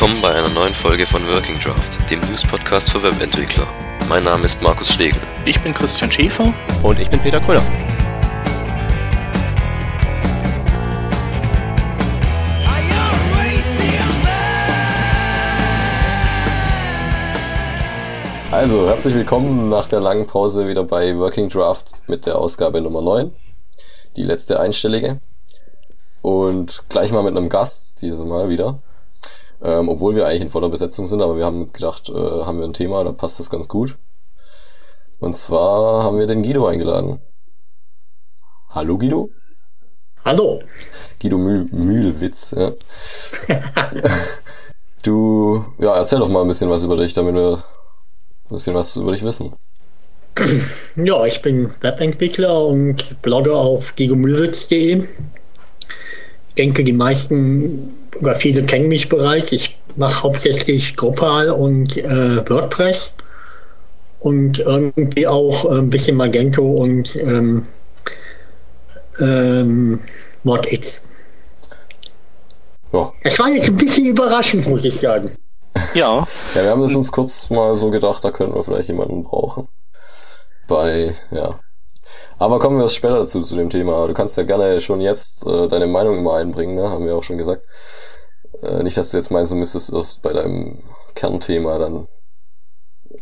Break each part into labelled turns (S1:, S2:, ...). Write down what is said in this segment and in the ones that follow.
S1: willkommen bei einer neuen Folge von Working Draft, dem News-Podcast für Webentwickler. Mein Name ist Markus Schlegel.
S2: Ich bin Christian Schäfer.
S3: Und ich bin Peter Kröller. Also, herzlich willkommen nach der langen Pause wieder bei Working Draft mit der Ausgabe Nummer 9. Die letzte einstellige. Und gleich mal mit einem Gast, dieses Mal wieder. Ähm, obwohl wir eigentlich in voller Besetzung sind, aber wir haben uns gedacht, äh, haben wir ein Thema, da passt das ganz gut. Und zwar haben wir den Guido eingeladen. Hallo Guido?
S4: Hallo.
S3: Guido Mühl, Mühlwitz, ja. du, ja, erzähl doch mal ein bisschen was über dich, damit wir ein bisschen was über dich wissen.
S4: Ja, ich bin Webentwickler und Blogger auf gigomühlwitz.de. Ich denke, die meisten oder viele kennen mich bereits. Ich mache hauptsächlich Drupal und äh, WordPress und irgendwie auch äh, ein bisschen Magento und ähm, ähm, ModX. Ja. Es war jetzt ein bisschen überraschend, muss ich sagen.
S3: Ja. Ja, wir haben es uns kurz mal so gedacht, da könnten wir vielleicht jemanden brauchen. Bei, ja. Aber kommen wir später dazu, zu dem Thema. Du kannst ja gerne schon jetzt äh, deine Meinung immer einbringen, ne? haben wir auch schon gesagt. Äh, nicht, dass du jetzt meinst, du müsstest erst bei deinem Kernthema dann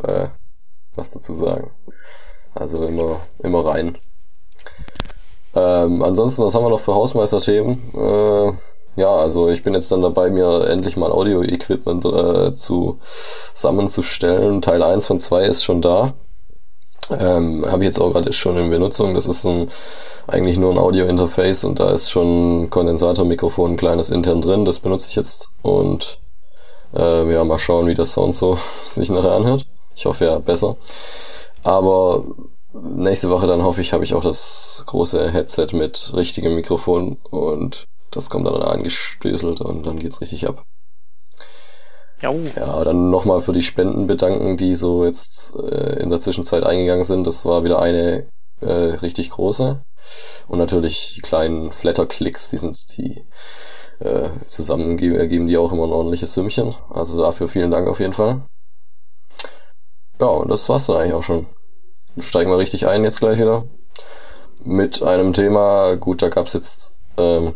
S3: äh, was dazu sagen. Also immer, immer rein. Ähm, ansonsten, was haben wir noch für Hausmeisterthemen? Äh, ja, also ich bin jetzt dann dabei, mir endlich mal Audio-Equipment äh, zu zusammenzustellen. Teil 1 von 2 ist schon da. Ähm, Habe ich jetzt auch gerade schon in Benutzung. Das ist ein, eigentlich nur ein Audio-Interface und da ist schon ein Kondensatormikrofon, ein kleines intern drin. Das benutze ich jetzt und äh, ja, mal schauen, wie der Sound so sich nachher anhört. Ich hoffe ja besser. Aber nächste Woche dann hoffe ich, habe ich auch das große Headset mit richtigem Mikrofon und das kommt dann eingestößelt und dann geht's richtig ab. Ja, dann nochmal für die Spenden bedanken, die so jetzt äh, in der Zwischenzeit eingegangen sind. Das war wieder eine äh, richtig große. Und natürlich die kleinen Flatter-Klicks, die sind die äh, zusammen geben, geben die auch immer ein ordentliches Sümmchen. Also dafür vielen Dank auf jeden Fall. Ja, und das war's dann eigentlich auch schon. Steigen wir richtig ein jetzt gleich wieder. Mit einem Thema, gut, da gab's jetzt ähm,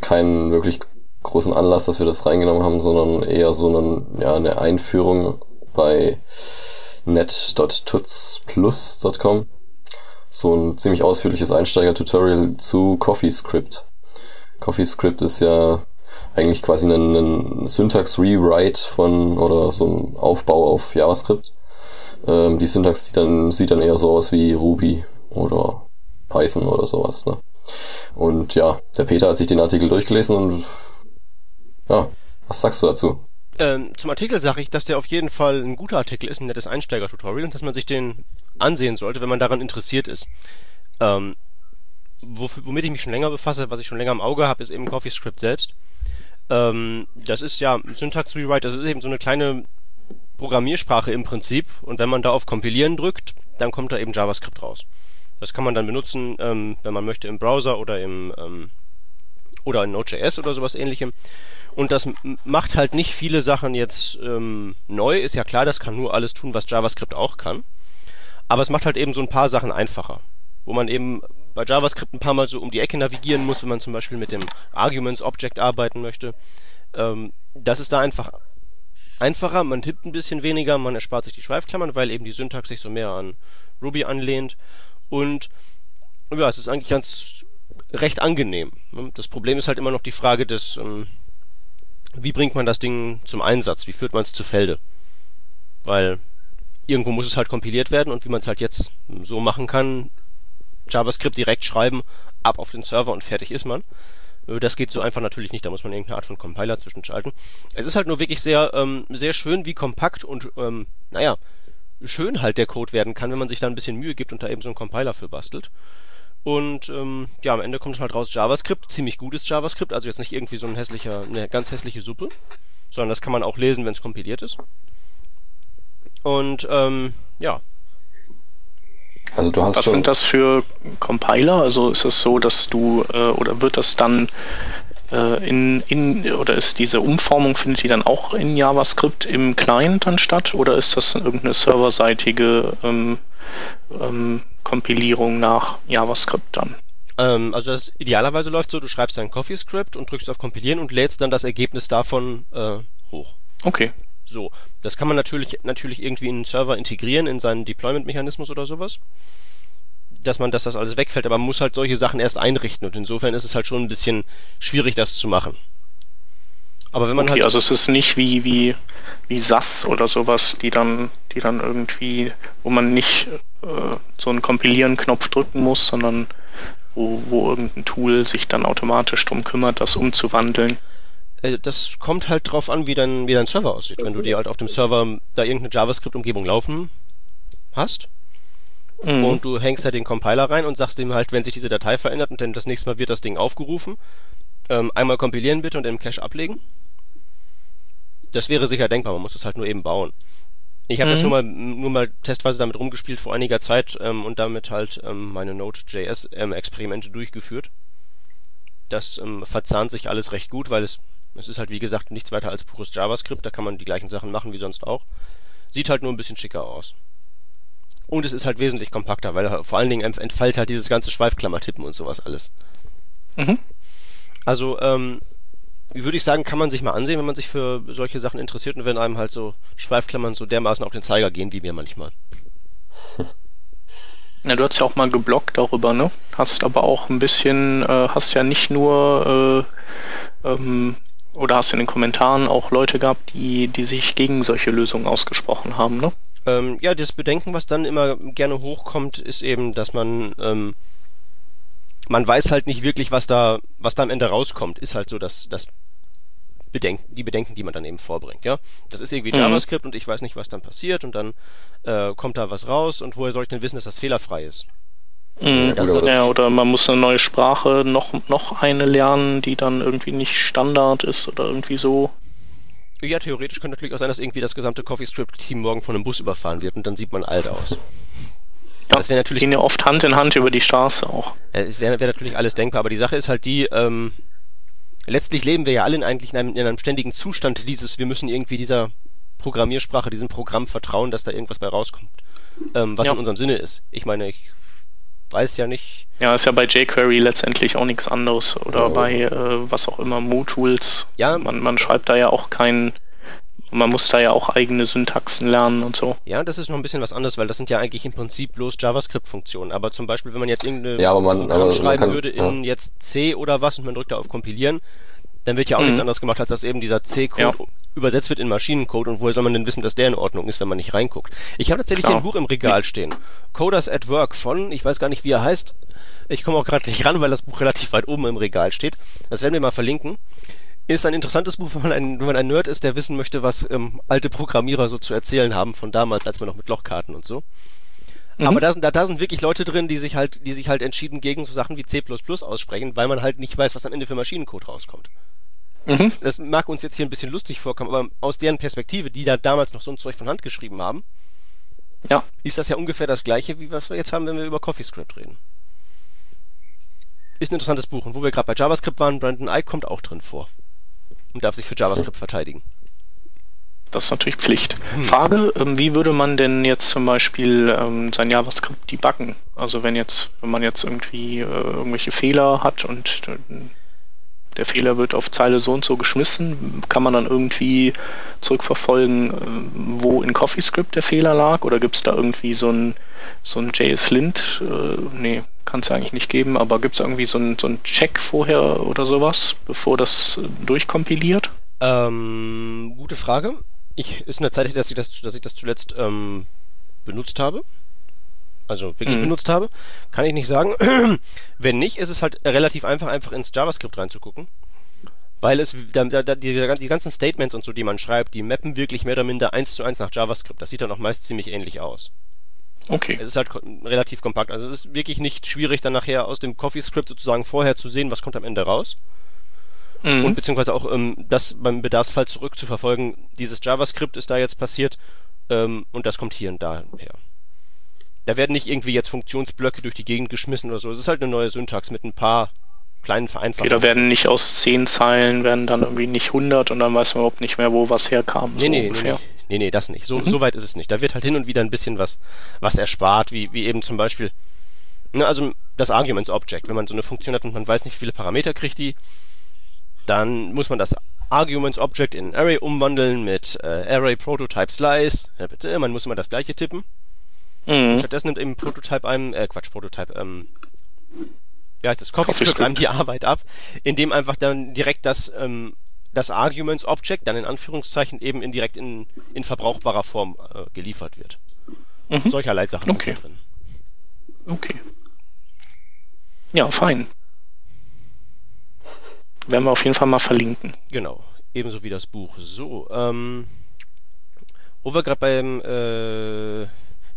S3: keinen wirklich großen Anlass, dass wir das reingenommen haben, sondern eher so einen, ja, eine Einführung bei net.tutzplus.com. So ein ziemlich ausführliches Einsteiger-Tutorial zu CoffeeScript. CoffeeScript ist ja eigentlich quasi ein, ein Syntax-Rewrite von oder so ein Aufbau auf JavaScript. Ähm, die Syntax sieht dann, sieht dann eher so aus wie Ruby oder Python oder sowas. Ne? Und ja, der Peter hat sich den Artikel durchgelesen und ja, was sagst du dazu?
S2: Ähm, zum Artikel sage ich, dass der auf jeden Fall ein guter Artikel ist, ein nettes Einsteiger-Tutorial und dass man sich den ansehen sollte, wenn man daran interessiert ist. Ähm, womit ich mich schon länger befasse, was ich schon länger im Auge habe, ist eben CoffeeScript selbst. Ähm, das ist ja Syntax Rewrite, das ist eben so eine kleine Programmiersprache im Prinzip und wenn man da auf Kompilieren drückt, dann kommt da eben JavaScript raus. Das kann man dann benutzen, ähm, wenn man möchte, im Browser oder im ähm, oder in Node.js oder sowas ähnlichem. Und das macht halt nicht viele Sachen jetzt ähm, neu. Ist ja klar, das kann nur alles tun, was JavaScript auch kann. Aber es macht halt eben so ein paar Sachen einfacher. Wo man eben bei JavaScript ein paar Mal so um die Ecke navigieren muss, wenn man zum Beispiel mit dem Arguments Object arbeiten möchte. Ähm, das ist da einfach einfacher. Man tippt ein bisschen weniger, man erspart sich die Schweifklammern, weil eben die Syntax sich so mehr an Ruby anlehnt. Und ja, es ist eigentlich ganz recht angenehm. Das Problem ist halt immer noch die Frage des, ähm, wie bringt man das Ding zum Einsatz? Wie führt man es zu Felde? Weil irgendwo muss es halt kompiliert werden und wie man es halt jetzt so machen kann, JavaScript direkt schreiben, ab auf den Server und fertig ist man. Äh, das geht so einfach natürlich nicht, da muss man irgendeine Art von Compiler zwischenschalten. Es ist halt nur wirklich sehr, ähm, sehr schön, wie kompakt und, ähm, naja, schön halt der Code werden kann, wenn man sich da ein bisschen Mühe gibt und da eben so einen Compiler für bastelt. Und ähm, ja, am Ende kommt halt raus JavaScript, ziemlich gutes JavaScript, also jetzt nicht irgendwie so ein hässlicher, eine ganz hässliche Suppe, sondern das kann man auch lesen, wenn es kompiliert ist. Und ähm, ja.
S5: Also du hast Was sind das für Compiler? Also ist es so, dass du äh, oder wird das dann
S6: äh, in, in, oder ist diese Umformung, findet die dann auch in JavaScript im Client dann statt oder ist das irgendeine serverseitige ähm, ähm, Kompilierung nach JavaScript dann?
S2: Ähm, also das idealerweise läuft so, du schreibst dein CoffeeScript und drückst auf Kompilieren und lädst dann das Ergebnis davon äh, hoch.
S6: Okay.
S2: So, das kann man natürlich natürlich irgendwie in einen Server integrieren, in seinen Deployment-Mechanismus oder sowas. Dass man, dass das alles wegfällt, aber man muss halt solche Sachen erst einrichten und insofern ist es halt schon ein bisschen schwierig, das zu machen.
S6: Aber wenn man okay, halt also es ist nicht wie wie wie SAS oder sowas, die dann die dann irgendwie, wo man nicht äh, so einen Kompilieren-Knopf drücken muss, sondern wo, wo irgendein Tool sich dann automatisch drum kümmert, das umzuwandeln.
S2: Äh, das kommt halt drauf an, wie dein, wie dein Server aussieht. Wenn du dir halt auf dem Server da irgendeine JavaScript-Umgebung laufen hast mhm. und du hängst da den Compiler rein und sagst ihm halt, wenn sich diese Datei verändert und dann das nächste Mal wird das Ding aufgerufen, ähm, einmal kompilieren bitte und im Cache ablegen. Das wäre sicher denkbar, man muss es halt nur eben bauen. Ich habe mhm. das nur mal, nur mal testweise damit rumgespielt vor einiger Zeit ähm, und damit halt ähm, meine Node.js-Experimente ähm, durchgeführt. Das ähm, verzahnt sich alles recht gut, weil es, es ist halt wie gesagt nichts weiter als pures JavaScript, da kann man die gleichen Sachen machen wie sonst auch. Sieht halt nur ein bisschen schicker aus. Und es ist halt wesentlich kompakter, weil vor allen Dingen entfällt halt dieses ganze Schweifklammertippen und sowas alles. Mhm. Also, ähm, würde ich sagen, kann man sich mal ansehen, wenn man sich für solche Sachen interessiert und wenn einem halt so Schweifklammern so dermaßen auf den Zeiger gehen, wie mir manchmal.
S6: Ja, du hast ja auch mal geblockt darüber, ne? Hast aber auch ein bisschen, äh, hast ja nicht nur, äh, ähm, oder hast in den Kommentaren auch Leute gehabt, die, die sich gegen solche Lösungen ausgesprochen haben, ne?
S2: Ähm, ja, das Bedenken, was dann immer gerne hochkommt, ist eben, dass man, ähm, man weiß halt nicht wirklich, was da, was da am Ende rauskommt, ist halt so das, das Bedenken, die Bedenken, die man dann eben vorbringt, ja. Das ist irgendwie mhm. JavaScript und ich weiß nicht, was dann passiert und dann äh, kommt da was raus und woher soll ich denn wissen, dass das fehlerfrei ist?
S6: Mhm, das oder, ja, oder man muss eine neue Sprache noch, noch eine lernen, die dann irgendwie nicht Standard ist oder irgendwie so.
S2: Ja, theoretisch könnte natürlich auch sein, dass irgendwie das gesamte CoffeeScript-Team morgen von einem Bus überfahren wird und dann sieht man alt aus.
S6: Ja, das wäre natürlich. Gehen ja oft Hand in Hand über die Straße auch.
S2: Äh, wäre wär natürlich alles denkbar, aber die Sache ist halt die, ähm, letztlich leben wir ja alle in eigentlich in einem, in einem ständigen Zustand dieses, wir müssen irgendwie dieser Programmiersprache, diesem Programm vertrauen, dass da irgendwas bei rauskommt, ähm, was ja. in unserem Sinne ist. Ich meine, ich weiß ja nicht.
S6: Ja, ist ja bei jQuery letztendlich auch nichts anderes oder oh. bei äh, was auch immer, MooTools. Ja. Man, man schreibt da ja auch kein und man muss da ja auch eigene Syntaxen lernen und so.
S2: Ja, das ist noch ein bisschen was anderes, weil das sind ja eigentlich im Prinzip bloß JavaScript-Funktionen. Aber zum Beispiel, wenn man jetzt irgendeine
S3: ja, aber man, Programm
S2: schreiben kann, würde in ja. jetzt C oder was und man drückt da auf Kompilieren, dann wird ja auch mhm. nichts anderes gemacht, als dass eben dieser C-Code ja. übersetzt wird in Maschinencode und woher soll man denn wissen, dass der in Ordnung ist, wenn man nicht reinguckt? Ich habe tatsächlich Klar. hier ein Buch im Regal stehen. Coders at Work von, ich weiß gar nicht, wie er heißt. Ich komme auch gerade nicht ran, weil das Buch relativ weit oben im Regal steht. Das werden wir mal verlinken. Ist ein interessantes Buch, wenn man ein, wenn man ein Nerd ist, der wissen möchte, was ähm, alte Programmierer so zu erzählen haben von damals, als wir noch mit Lochkarten und so. Mhm. Aber da sind, da, da sind wirklich Leute drin, die sich halt, die sich halt entschieden gegen so Sachen wie C++ aussprechen, weil man halt nicht weiß, was am Ende für Maschinencode rauskommt. Mhm. Das mag uns jetzt hier ein bisschen lustig vorkommen, aber aus deren Perspektive, die da damals noch so ein Zeug von Hand geschrieben haben, ja. ist das ja ungefähr das gleiche, wie was wir jetzt haben, wenn wir über CoffeeScript reden. Ist ein interessantes Buch. Und wo wir gerade bei JavaScript waren, Brandon Ike kommt auch drin vor und darf sich für JavaScript verteidigen.
S6: Das ist natürlich Pflicht. Hm. Frage, ähm, wie würde man denn jetzt zum Beispiel ähm, sein JavaScript debuggen? Also wenn jetzt, wenn man jetzt irgendwie äh, irgendwelche Fehler hat und äh, der Fehler wird auf Zeile so und so geschmissen, kann man dann irgendwie zurückverfolgen, äh, wo in CoffeeScript der Fehler lag? Oder gibt es da irgendwie so ein, so ein JS-Lint? Äh, nee, kann es ja eigentlich nicht geben, aber gibt es irgendwie so einen so Check vorher oder sowas, bevor das durchkompiliert?
S2: Ähm, gute Frage. Ich, ist in der Zeit, dass ich das, dass ich das zuletzt ähm, benutzt habe. Also wirklich mhm. benutzt habe. Kann ich nicht sagen. Wenn nicht, ist es halt relativ einfach, einfach ins JavaScript reinzugucken. Weil es, da, da, die, die ganzen Statements und so, die man schreibt, die mappen wirklich mehr oder minder eins zu eins nach JavaScript. Das sieht dann auch meist ziemlich ähnlich aus. Okay. Es ist halt relativ kompakt. Also es ist wirklich nicht schwierig, dann nachher aus dem CoffeeScript sozusagen vorher zu sehen, was kommt am Ende raus. Mhm. Und beziehungsweise auch ähm, das beim Bedarfsfall zurückzuverfolgen. Dieses JavaScript ist da jetzt passiert ähm, und das kommt hier und da her. Da werden nicht irgendwie jetzt Funktionsblöcke durch die Gegend geschmissen oder so. Es ist halt eine neue Syntax mit ein paar kleinen Vereinfachungen.
S6: Okay, da werden nicht aus zehn Zeilen, werden dann irgendwie nicht 100 und dann weiß man überhaupt nicht mehr, wo was herkam.
S2: Nee,
S6: so
S2: nee,
S6: ungefähr.
S2: nee, nee, nee, das nicht. So,
S6: Mhm.
S2: so weit ist es nicht. Da wird halt hin und wieder ein bisschen was, was erspart, wie, wie eben zum Beispiel, ne, also das Arguments Object. Wenn man so eine Funktion hat und man weiß nicht, wie viele Parameter kriegt die, dann muss man das Arguments Object in Array umwandeln mit äh, Array Prototype Slice. Ja, bitte, man muss immer das gleiche tippen.
S6: Mhm.
S2: Stattdessen nimmt eben Prototype einem, äh, Quatsch, Prototype, ähm, wie heißt das, CoffeeScript. einem die Arbeit ab, indem einfach dann direkt das, ähm, das Arguments Object dann in Anführungszeichen eben indirekt in, in verbrauchbarer Form äh, geliefert wird.
S6: Mhm.
S2: Solcherlei Sachen
S6: Okay.
S2: sind da drin.
S6: Okay. Ja, fein. Werden wir auf jeden Fall mal verlinken.
S2: Genau, ebenso wie das Buch. So, ähm, wo wir gerade beim äh,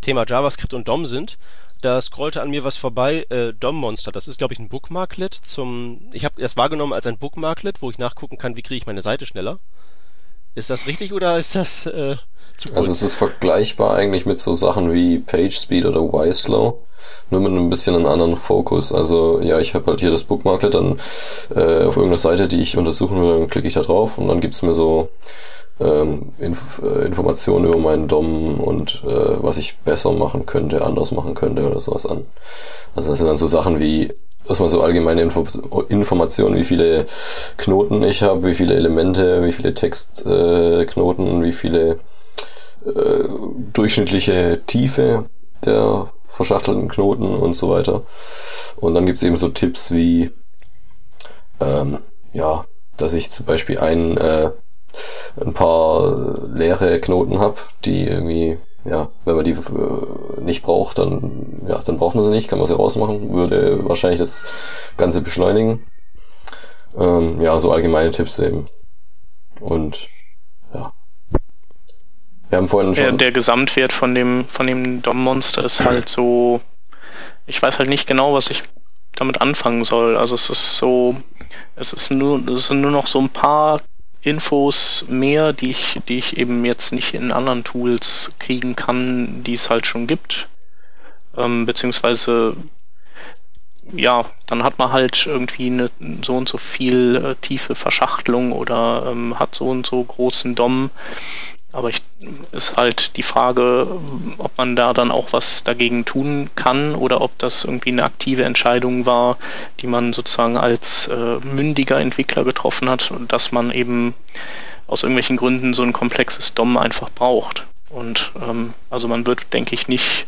S2: Thema JavaScript und DOM sind, da scrollte an mir was vorbei, äh, DOM Monster, das ist glaube ich ein Bookmarklet zum, ich habe das wahrgenommen als ein Bookmarklet, wo ich nachgucken kann, wie kriege ich meine Seite schneller. Ist das richtig oder ist das äh, zu
S3: Also
S2: kurz?
S3: es ist vergleichbar eigentlich mit so Sachen wie PageSpeed oder YSlow, nur mit einem bisschen einem anderen Fokus. Also ja, ich habe halt hier das Bookmarklet dann äh, auf irgendeiner Seite, die ich untersuchen will, dann klicke ich da drauf und dann gibt's mir so ähm, Inf äh, Informationen über meinen DOM und äh, was ich besser machen könnte, anders machen könnte oder sowas an. Also das sind dann so Sachen wie erstmal so allgemeine Info Informationen, wie viele Knoten ich habe, wie viele Elemente, wie viele Textknoten, äh, wie viele äh, durchschnittliche Tiefe der verschachtelten Knoten und so weiter. Und dann gibt's eben so Tipps wie, ähm, ja, dass ich zum Beispiel ein, äh, ein paar leere Knoten habe, die irgendwie, ja, wenn man die äh, nicht braucht, dann, ja, dann braucht man sie nicht, kann man sie rausmachen, würde wahrscheinlich das Ganze beschleunigen. Ähm, ja, so allgemeine Tipps eben. Und, ja. Wir haben vorhin
S6: Der,
S3: schon...
S6: der Gesamtwert von dem, von dem DOM-Monster ist halt so. Ich weiß halt nicht genau, was ich damit anfangen soll. Also es ist so, es ist nur, es sind nur noch so ein paar Infos mehr, die ich, die ich eben jetzt nicht in anderen Tools kriegen kann, die es halt schon gibt. Ähm, beziehungsweise ja, dann hat man halt irgendwie eine, so und so viel äh, tiefe Verschachtelung oder ähm, hat so und so großen DOM. Aber ich, ist halt die Frage, ob man da dann auch was dagegen tun kann oder ob das irgendwie eine aktive Entscheidung war, die man sozusagen als äh, mündiger Entwickler getroffen hat und dass man eben aus irgendwelchen Gründen so ein komplexes DOM einfach braucht. Und ähm, also man wird, denke ich, nicht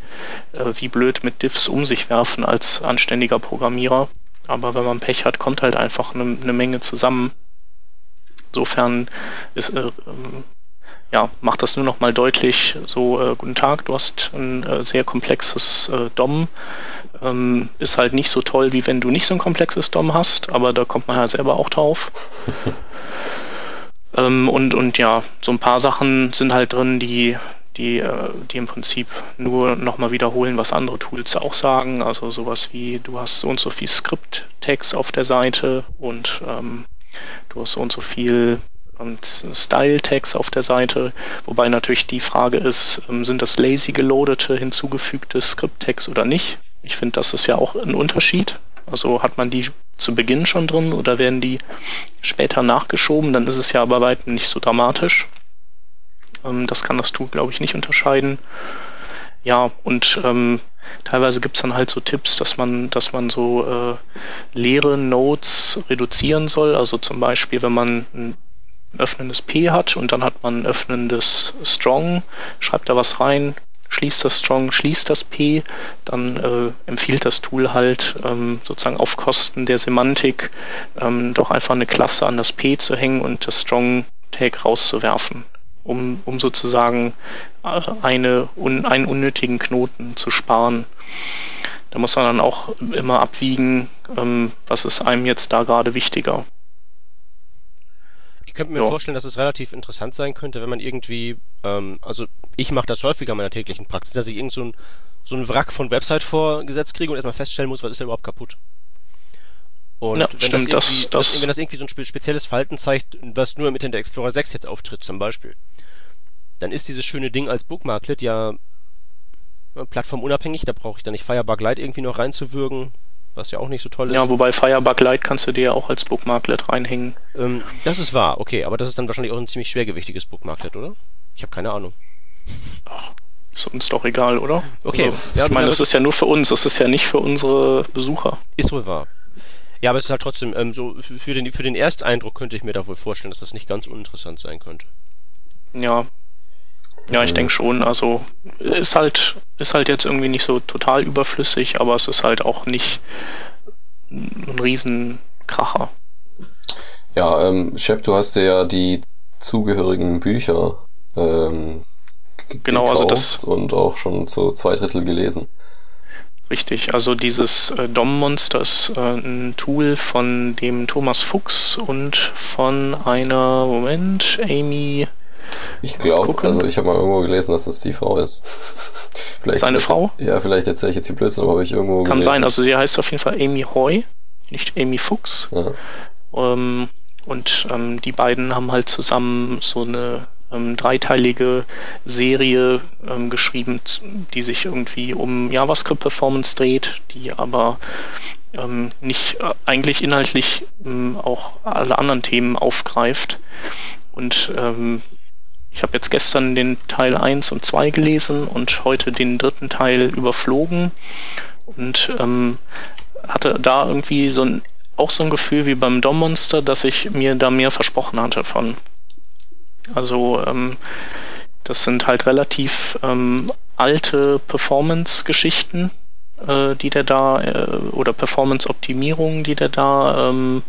S6: äh, wie blöd mit Diffs um sich werfen als anständiger Programmierer. Aber wenn man Pech hat, kommt halt einfach eine, eine Menge zusammen. Insofern ist, äh, ähm, ja, macht das nur noch mal deutlich, so, äh, guten Tag, du hast ein äh, sehr komplexes äh, DOM. Ähm, ist halt nicht so toll, wie wenn du nicht so ein komplexes DOM hast, aber da kommt man halt selber auch drauf. ähm, und, und ja, so ein paar Sachen sind halt drin, die, die, äh, die im Prinzip nur nochmal wiederholen, was andere Tools auch sagen. Also sowas wie, du hast so und so viel Script-Tags auf der Seite und ähm, du hast so und so viel und Style-Tags auf der Seite, wobei natürlich die Frage ist, ähm, sind das lazy geloadete, hinzugefügte Script-Tags oder nicht? Ich finde, das ist ja auch ein Unterschied. Also hat man die zu Beginn schon drin oder werden die später nachgeschoben, dann ist es ja bei weitem nicht so dramatisch. Ähm, das kann das Tool, glaube ich, nicht unterscheiden. Ja, und ähm, teilweise gibt's dann halt so Tipps, dass man, dass man so äh, leere Nodes reduzieren soll. Also zum Beispiel, wenn man ein öffnendes P hat und dann hat man öffnendes Strong, schreibt da was rein, schließt das Strong, schließt das P, dann äh, empfiehlt das Tool halt ähm, sozusagen auf Kosten der Semantik ähm, doch einfach eine Klasse an das P zu hängen und das Strong Tag rauszuwerfen, um, um sozusagen äh, eine, un, einen unnötigen Knoten zu sparen. Da muss man dann auch immer abwiegen, ähm, was ist einem jetzt da gerade wichtiger.
S2: Ich könnte mir
S6: Ja.
S2: vorstellen, dass es relativ interessant sein könnte, wenn man irgendwie, ähm, also ich mache das häufiger in meiner täglichen Praxis, dass ich irgend so ein, so ein Wrack von Website vorgesetzt kriege und erstmal feststellen muss, was ist da überhaupt kaputt. Und
S6: Ja,
S2: wenn,
S6: stimmt,
S2: das
S6: das-
S2: irgendwie,
S6: das-
S2: wenn das irgendwie so ein spe- spezielles Verhalten zeigt, was nur im Internet Explorer 6 jetzt auftritt, zum Beispiel, dann ist dieses schöne Ding als Bookmarklet ja äh, plattformunabhängig, da brauche ich dann nicht Firebug Lite irgendwie noch reinzuwürgen. Was ja auch nicht so toll ist.
S6: Ja, wobei Firebug Lite kannst du dir ja auch als Bookmarklet reinhängen.
S2: Ähm, das ist wahr, okay, aber das ist dann wahrscheinlich auch ein ziemlich schwergewichtiges Bookmarklet, oder? Ich habe keine Ahnung.
S6: Ach, ist uns doch egal, oder?
S2: Okay.
S6: Also, ja, ich meine, das ist ja nur für uns, das ist ja nicht für unsere Besucher.
S2: Ist wohl wahr. Ja, aber es ist halt trotzdem ähm, so, für den, für den Ersteindruck könnte ich mir da wohl vorstellen, dass das nicht ganz uninteressant sein könnte.
S6: Ja. Ja, ich denke schon. Also ist halt, ist halt jetzt irgendwie nicht so total überflüssig, aber es ist halt auch nicht ein Riesenkracher.
S3: Ja, ähm, Shep, du hast dir ja die zugehörigen Bücher ähm,
S6: genau, also das
S3: und auch schon zu zwei Drittel gelesen.
S6: Richtig, also dieses äh, DOM-Monster ist äh, ein Tool von dem Thomas Fuchs und von einer, Moment, Amy.
S3: Ich glaube, also ich habe mal irgendwo gelesen, dass das die Frau ist.
S6: vielleicht Seine Frau?
S3: Ja, vielleicht erzähle ich jetzt die Blödsinn, aber habe ich irgendwo
S6: Kann gelesen. sein, also sie heißt auf jeden Fall Amy Hoy, nicht Amy Fuchs. Ja. Ähm, und ähm, die beiden haben halt zusammen so eine ähm, dreiteilige Serie ähm, geschrieben, die sich irgendwie um JavaScript-Performance dreht, die aber ähm, nicht äh, eigentlich inhaltlich ähm, auch alle anderen Themen aufgreift. Und ähm, ich habe jetzt gestern den Teil 1 und 2 gelesen und heute den dritten Teil überflogen und ähm, hatte da irgendwie so ein, auch so ein Gefühl wie beim Dom-Monster, dass ich mir da mehr versprochen hatte von. Also ähm, das sind halt relativ ähm, alte Performance-Geschichten, äh, die der da, äh, oder Performance-Optimierungen, die der da ähm,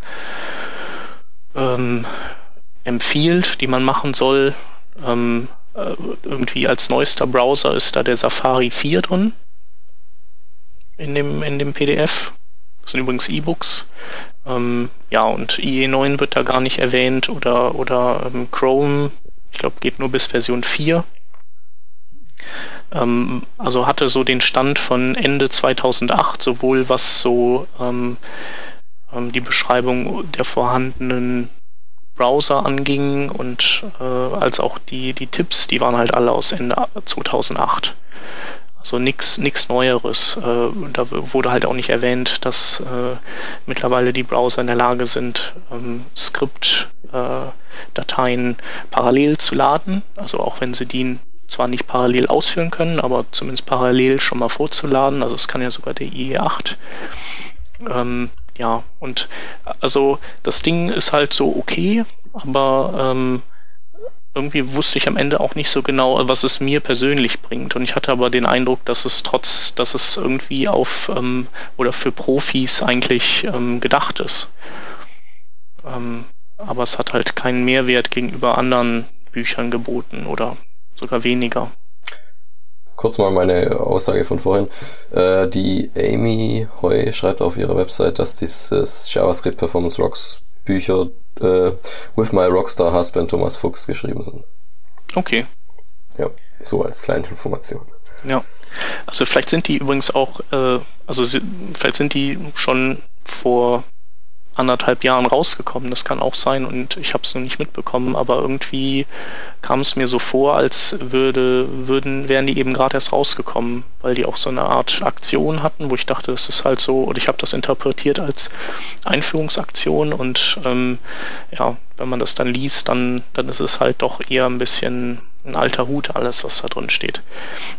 S6: ähm, empfiehlt, die man machen soll. Ähm, äh, irgendwie als neuester Browser ist da der Safari 4 drin. In dem, in dem PDF. Das sind übrigens E-Books. Ähm, ja, und IE9 wird da gar nicht erwähnt oder, oder ähm, Chrome, ich glaube, geht nur bis Version 4. Ähm, also hatte so den Stand von Ende 2008, sowohl was so ähm, ähm, die Beschreibung der vorhandenen Browser anging und äh, als auch die, die Tipps, die waren halt alle aus Ende 2008. Also nichts Neueres. Äh, da wurde halt auch nicht erwähnt, dass äh, mittlerweile die Browser in der Lage sind, ähm, Skript-Dateien äh, parallel zu laden. Also auch wenn sie die zwar nicht parallel ausführen können, aber zumindest parallel schon mal vorzuladen. Also es kann ja sogar der IE8. Ähm, ja, und also das Ding ist halt so okay, aber ähm, irgendwie wusste ich am Ende auch nicht so genau, was es mir persönlich bringt. Und ich hatte aber den Eindruck, dass es trotz, dass es irgendwie auf ähm, oder für Profis eigentlich ähm, gedacht ist. Ähm, aber es hat halt keinen Mehrwert gegenüber anderen Büchern geboten oder sogar weniger.
S3: Kurz mal meine Aussage von vorhin. Äh, die Amy Hoy schreibt auf ihrer Website, dass dieses JavaScript Performance Rocks Bücher äh, With My Rockstar Husband Thomas Fuchs geschrieben sind.
S6: Okay.
S3: Ja, so als kleine Information.
S6: Ja. Also vielleicht sind die übrigens auch, äh, also vielleicht sind die schon vor anderthalb Jahren rausgekommen. Das kann auch sein und ich habe es noch nicht mitbekommen, aber irgendwie kam es mir so vor, als würde, würden, wären die eben gerade erst rausgekommen, weil die auch so eine Art Aktion hatten, wo ich dachte, das ist halt so, und ich habe das interpretiert als Einführungsaktion und ähm, ja, wenn man das dann liest, dann, dann ist es halt doch eher ein bisschen ein alter Hut, alles, was da drin steht.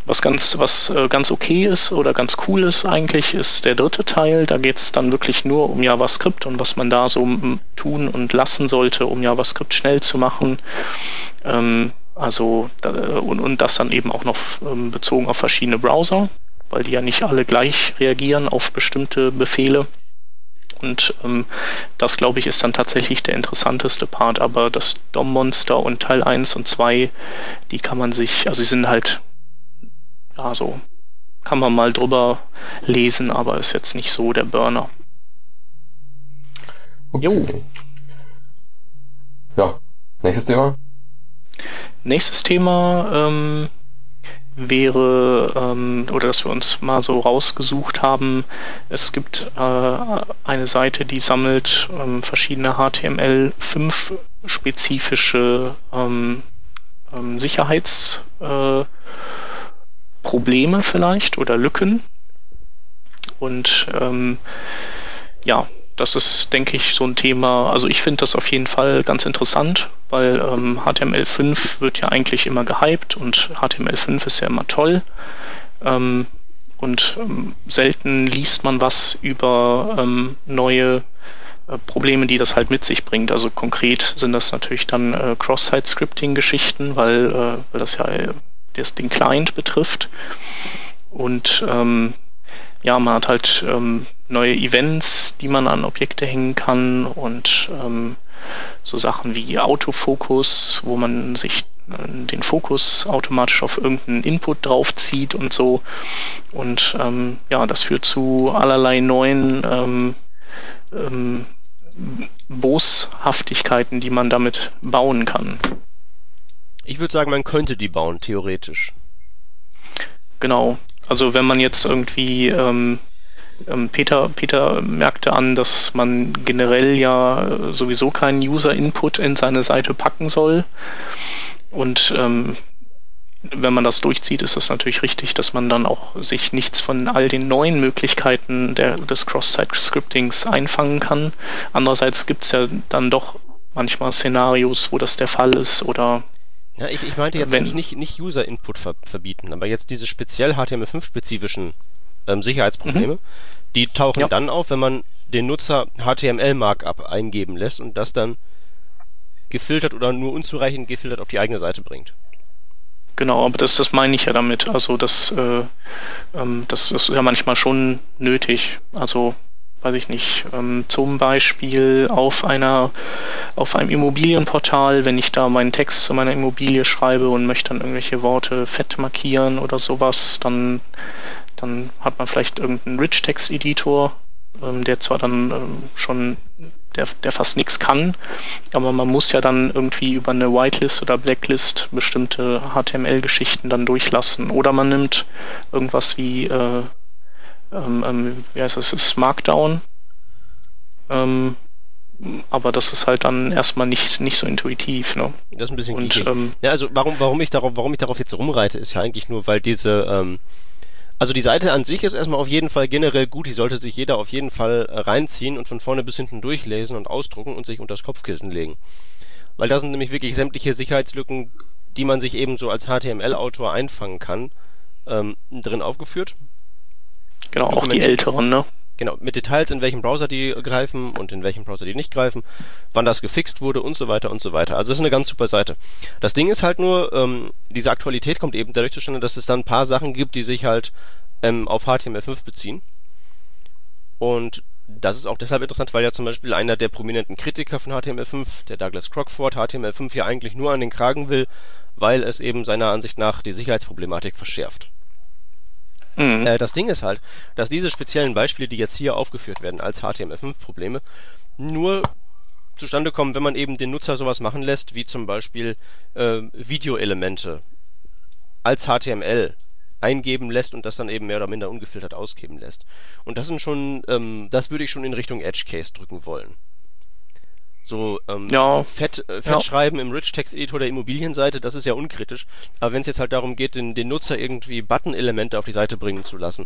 S6: Was ganz, was äh, ganz okay ist oder ganz cool ist eigentlich, ist der dritte Teil. Da geht es dann wirklich nur um JavaScript und was man da so tun und lassen sollte, um JavaScript schnell zu machen. Ähm, also und, und das dann eben auch noch ähm, bezogen auf verschiedene Browser, weil die ja nicht alle gleich reagieren auf bestimmte Befehle. Und ähm, das, glaube ich, ist dann tatsächlich der interessanteste Part. Aber das DOM-Monster und Teil 1 und 2, die kann man sich, also sie sind halt, ja, so, kann man mal drüber lesen, aber ist jetzt nicht so der Burner.
S3: Okay. Jo. Ja, nächstes Thema?
S6: Nächstes Thema, ähm, wäre, ähm, oder dass wir uns mal so rausgesucht haben, es gibt äh, eine Seite, die sammelt ähm, verschiedene HTML5-spezifische ähm, ähm, Sicherheitsprobleme äh, vielleicht oder Lücken. Und ähm, ja, das ist, denke ich, so ein Thema. Also ich finde das auf jeden Fall ganz interessant, weil ähm, HTML5 wird ja eigentlich immer gehypt und HTML5 ist ja immer toll. Ähm, und ähm, selten liest man was über ähm, neue äh, Probleme, die das halt mit sich bringt. Also konkret sind das natürlich dann äh, Cross-Site-Scripting-Geschichten, weil, äh, weil das ja äh, das, den Client betrifft. Und ähm, ja, man hat halt ähm, neue Events, die man an Objekte hängen kann und ähm, so Sachen wie Autofokus, wo man sich äh, den Fokus automatisch auf irgendeinen Input draufzieht und so. Und ähm, ja, das führt zu allerlei neuen ähm, ähm, Boshaftigkeiten, die man damit bauen kann.
S2: Ich würde sagen, man könnte die bauen, theoretisch.
S6: Genau. Also wenn man jetzt irgendwie ähm, ähm, Peter, Peter merkte an, dass man generell ja sowieso keinen User-Input in seine Seite packen soll. Und ähm, wenn man das durchzieht, ist das natürlich richtig, dass man dann auch sich nichts von all den neuen Möglichkeiten der, des Cross-Site-Scriptings einfangen kann. Andererseits gibt es ja dann doch manchmal Szenarios, wo das der Fall ist oder
S2: ja, ich, ich meinte jetzt wenn, eigentlich nicht, nicht User-Input ver verbieten, aber jetzt diese speziell HTML5-spezifischen ähm, Sicherheitsprobleme, mhm. die tauchen ja. dann auf, wenn man den Nutzer HTML-Markup eingeben lässt und das dann gefiltert oder nur unzureichend gefiltert auf die eigene Seite bringt.
S6: Genau, aber das, das meine ich ja damit. Also das, äh, ähm, das ist ja manchmal schon nötig. Also weiß ich nicht, ähm, zum Beispiel auf einer, auf einem Immobilienportal, wenn ich da meinen Text zu meiner Immobilie schreibe und möchte dann irgendwelche Worte fett markieren oder sowas, dann, dann hat man vielleicht irgendeinen Rich-Text-Editor, ähm, der zwar dann ähm, schon der, der fast nichts kann. Aber man muss ja dann irgendwie über eine Whitelist oder Blacklist bestimmte HTML-Geschichten dann durchlassen. Oder man nimmt irgendwas wie, äh, ähm, ähm, wie heißt das, ist Markdown. Ähm, aber das ist halt dann erstmal nicht, nicht so intuitiv, ne?
S2: Das ist ein bisschen Und, ähm, Ja, also warum, warum ich darauf, warum ich darauf jetzt rumreite, ist ja eigentlich nur, weil diese, ähm, also die Seite an sich ist erstmal auf jeden Fall generell gut, die sollte sich jeder auf jeden Fall äh, reinziehen und von vorne bis hinten durchlesen und ausdrucken und sich unter das Kopfkissen legen. Weil da sind nämlich wirklich sämtliche Sicherheitslücken, die man sich eben so als HTML-Autor einfangen kann, ähm, drin aufgeführt.
S6: Genau, auch die älteren, ne?
S2: Genau, mit Details, in welchem Browser die greifen und in welchem Browser die nicht greifen, wann das gefixt wurde und so weiter und so weiter. Also das ist eine ganz super Seite. Das Ding ist halt nur, ähm, diese Aktualität kommt eben dadurch zustande, dass es dann ein paar Sachen gibt, die sich halt ähm, auf HTML5 beziehen. Und das ist auch deshalb interessant, weil ja zum Beispiel einer der prominenten Kritiker von HTML5, der Douglas Crockford, HTML5 ja eigentlich nur an den Kragen will, weil es eben seiner Ansicht nach die Sicherheitsproblematik verschärft. Mhm. Äh, das Ding ist halt, dass diese speziellen Beispiele, die jetzt hier aufgeführt werden als HTML5-Probleme, nur zustande kommen, wenn man eben den Nutzer sowas machen lässt, wie zum Beispiel äh, Videoelemente als HTML eingeben lässt und das dann eben mehr oder minder ungefiltert ausgeben lässt. Und das sind schon, ähm, das würde ich schon in Richtung Edge Case drücken wollen so ähm, ja. Fett, äh, Fett ja. schreiben im Rich Text Editor der Immobilienseite, das ist ja unkritisch. Aber wenn es jetzt halt darum geht, den, den Nutzer irgendwie Button-Elemente auf die Seite bringen zu lassen,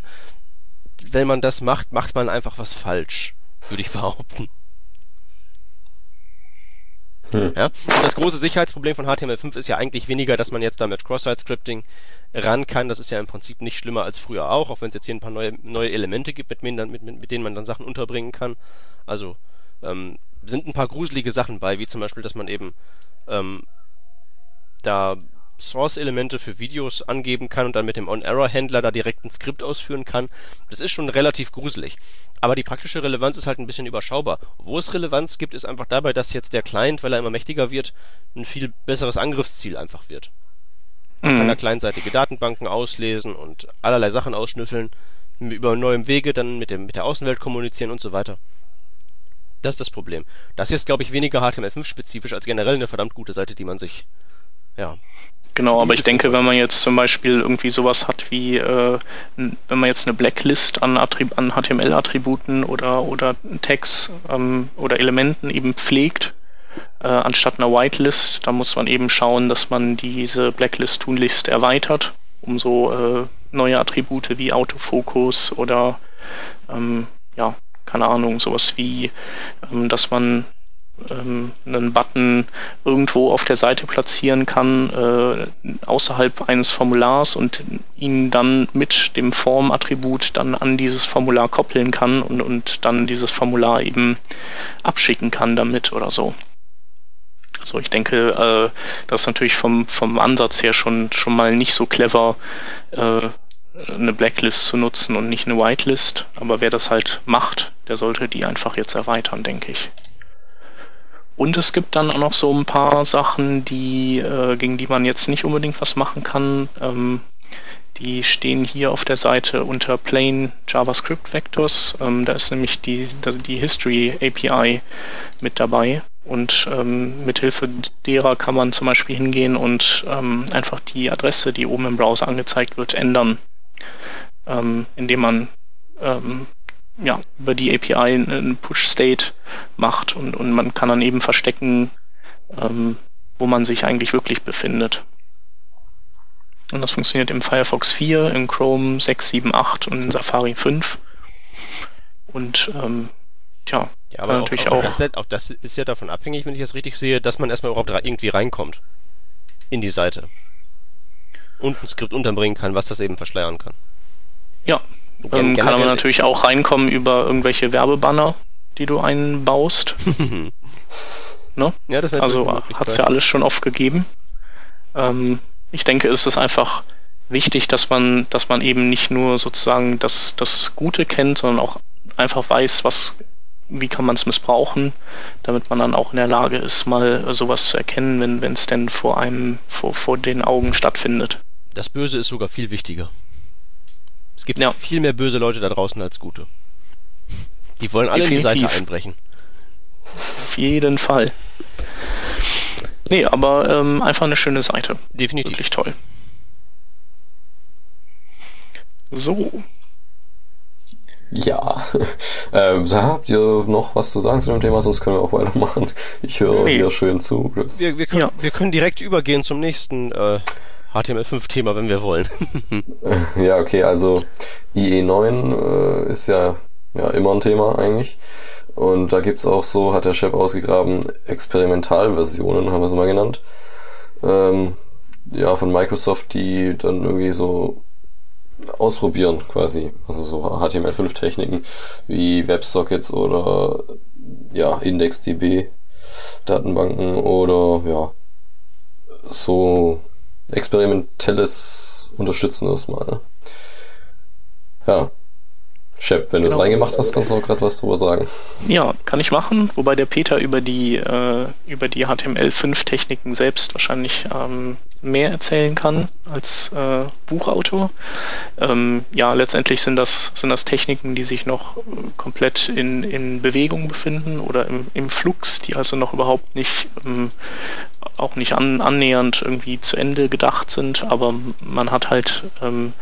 S2: wenn man das macht, macht man einfach was falsch, würde ich behaupten. Hm. Ja? das große Sicherheitsproblem von HTML5 ist ja eigentlich weniger, dass man jetzt damit Cross-Site-Scripting ran kann. Das ist ja im Prinzip nicht schlimmer als früher auch, auch wenn es jetzt hier ein paar neue, neue Elemente gibt, mit, mit, mit, mit denen man dann Sachen unterbringen kann. Also ähm, sind ein paar gruselige Sachen bei, wie zum Beispiel, dass man eben ähm, da Source-Elemente für Videos angeben kann und dann mit dem On-Error-Händler da direkt ein Skript ausführen kann. Das ist schon relativ gruselig. Aber die praktische Relevanz ist halt ein bisschen überschaubar. Wo es Relevanz gibt, ist einfach dabei, dass jetzt der Client, weil er immer mächtiger wird, ein viel besseres Angriffsziel einfach wird. Man kann da kleinseitige Datenbanken auslesen und allerlei Sachen ausschnüffeln, über neue Wege dann mit, dem, mit der Außenwelt kommunizieren und so weiter. Das ist das Problem. Das ist, glaube ich, weniger HTML5-spezifisch als generell eine verdammt gute Seite, die man sich, ja.
S6: Genau, aber ich denke, wenn man jetzt zum Beispiel irgendwie sowas hat wie, äh, wenn man jetzt eine Blacklist an, an HTML-Attributen oder, oder Tags ähm, oder Elementen eben pflegt, äh, anstatt einer Whitelist, dann muss man eben schauen, dass man diese Blacklist tunlichst erweitert, um so äh, neue Attribute wie Autofokus oder ähm, ja, keine Ahnung, sowas wie, ähm, dass man ähm, einen Button irgendwo auf der Seite platzieren kann, äh, außerhalb eines Formulars und ihn dann mit dem Form-Attribut dann an dieses Formular koppeln kann und, und dann dieses Formular eben abschicken kann damit oder so. Also ich denke, äh, das ist natürlich vom, vom Ansatz her schon, schon mal nicht so clever, äh, eine Blacklist zu nutzen und nicht eine Whitelist. Aber wer das halt macht, der sollte die einfach jetzt erweitern, denke ich. Und es gibt dann auch noch so ein paar Sachen, die, äh, gegen die man jetzt nicht unbedingt was machen kann. Ähm, die stehen hier auf der Seite unter Plain JavaScript Vectors. Ähm, da ist nämlich die, die History API mit dabei. Und ähm, mithilfe derer kann man zum Beispiel hingehen und ähm, einfach die Adresse, die oben im Browser angezeigt wird, ändern. Ähm, indem man ähm, ja, über die API einen Push-State macht und, und man kann dann eben verstecken, ähm, wo man sich eigentlich wirklich befindet. Und das funktioniert im Firefox 4, in Chrome 6, 7, 8 und in Safari 5. Und ähm, tja,
S2: ja, aber natürlich auch, auch, auch, das, auch das ist ja davon abhängig, wenn ich das richtig sehe, dass man erstmal überhaupt irgendwie reinkommt in die Seite. Und ein Skript unterbringen kann, was das eben verschleiern kann.
S6: Ja, ähm, kann aber natürlich auch reinkommen über irgendwelche Werbebanner, die du einbaust. ne? Ja, das also hat es ja alles schon oft gegeben. Ähm, ich denke, es ist einfach wichtig, dass man, dass man eben nicht nur sozusagen das, das Gute kennt, sondern auch einfach weiß, was, wie kann man es missbrauchen, damit man dann auch in der Lage ist, mal sowas zu erkennen, wenn es denn vor einem, vor, vor den Augen stattfindet.
S2: Das Böse ist sogar viel wichtiger. Es gibt ja. viel mehr böse Leute da draußen als gute. Die wollen alle Definitiv. in die Seite einbrechen.
S6: Auf jeden Fall. Nee, aber ähm, einfach eine schöne Seite.
S2: Definitiv.
S6: Wirklich toll. So.
S3: Ja. ähm, habt ihr noch was zu sagen zu dem Thema? Sonst können wir auch weitermachen. Ich höre nee. hier schön zu.
S2: Wir, wir, können, ja. wir können direkt übergehen zum nächsten äh, HTML5-Thema, wenn wir wollen.
S3: ja, okay, also IE9 äh, ist ja, ja immer ein Thema eigentlich. Und da gibt's auch so, hat der Chef ausgegraben, Experimentalversionen, haben wir es mal genannt. Ähm, ja, von Microsoft, die dann irgendwie so ausprobieren quasi. Also so HTML5-Techniken wie WebSockets oder ja, IndexDB Datenbanken oder ja, so experimentelles Unterstützen erstmal. Ne? Ja. Shep, wenn genau. du es reingemacht hast, kannst du auch gerade was drüber sagen.
S6: Ja, kann ich machen, wobei der Peter über die äh, über die HTML5-Techniken selbst wahrscheinlich ähm, mehr erzählen kann als äh, Buchautor. Ähm, ja, letztendlich sind das, sind das Techniken, die sich noch äh, komplett in, in Bewegung befinden oder im, im Flux, die also noch überhaupt nicht, ähm, auch nicht an, annähernd irgendwie zu Ende gedacht sind, aber man hat halt, ähm,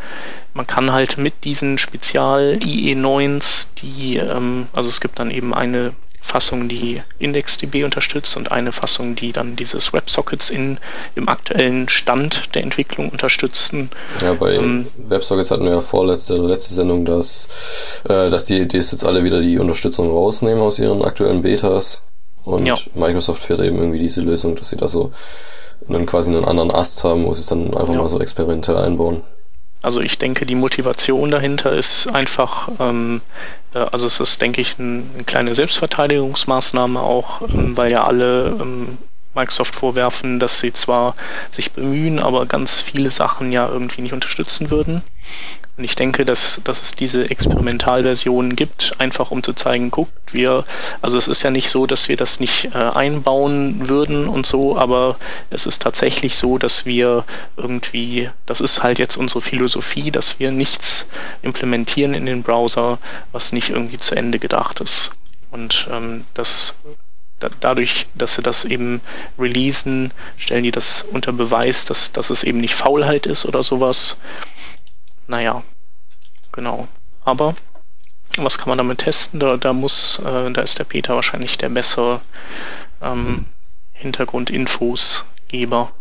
S6: man kann halt mit diesen Spezial-IE9s, die, ähm, also es gibt dann eben eine Fassung, die IndexDB unterstützt und eine Fassung, die dann dieses WebSockets in, im aktuellen Stand der Entwicklung unterstützen.
S3: Ja, bei ähm, WebSockets hatten wir ja vorletzte oder letzte Sendung, dass, äh, dass die Ideen jetzt alle wieder die Unterstützung rausnehmen aus ihren aktuellen Betas. Und ja. Microsoft fährt eben irgendwie diese Lösung, dass sie da so dann quasi einen anderen Ast haben, wo sie es dann einfach ja. mal so experimentell einbauen.
S6: Also ich denke, die Motivation dahinter ist einfach, ähm, äh, also es ist, denke ich, ein, eine kleine Selbstverteidigungsmaßnahme auch, ähm, weil ja alle ähm, Microsoft vorwerfen, dass sie zwar sich bemühen, aber ganz viele Sachen ja irgendwie nicht unterstützen würden. Und ich denke, dass, dass es diese Experimentalversionen gibt, einfach um zu zeigen, guckt, wir, also es ist ja nicht so, dass wir das nicht äh, einbauen würden und so, aber es ist tatsächlich so, dass wir irgendwie, das ist halt jetzt unsere Philosophie, dass wir nichts implementieren in den Browser, was nicht irgendwie zu Ende gedacht ist. Und ähm, das dadurch, dass sie das eben releasen, stellen die das unter Beweis, dass, dass es eben nicht Faulheit ist oder sowas. Naja, genau. Aber was kann man damit testen? Da, da muss, äh, da ist der Peter wahrscheinlich der bessere ähm, Hintergrundinfos-Geber.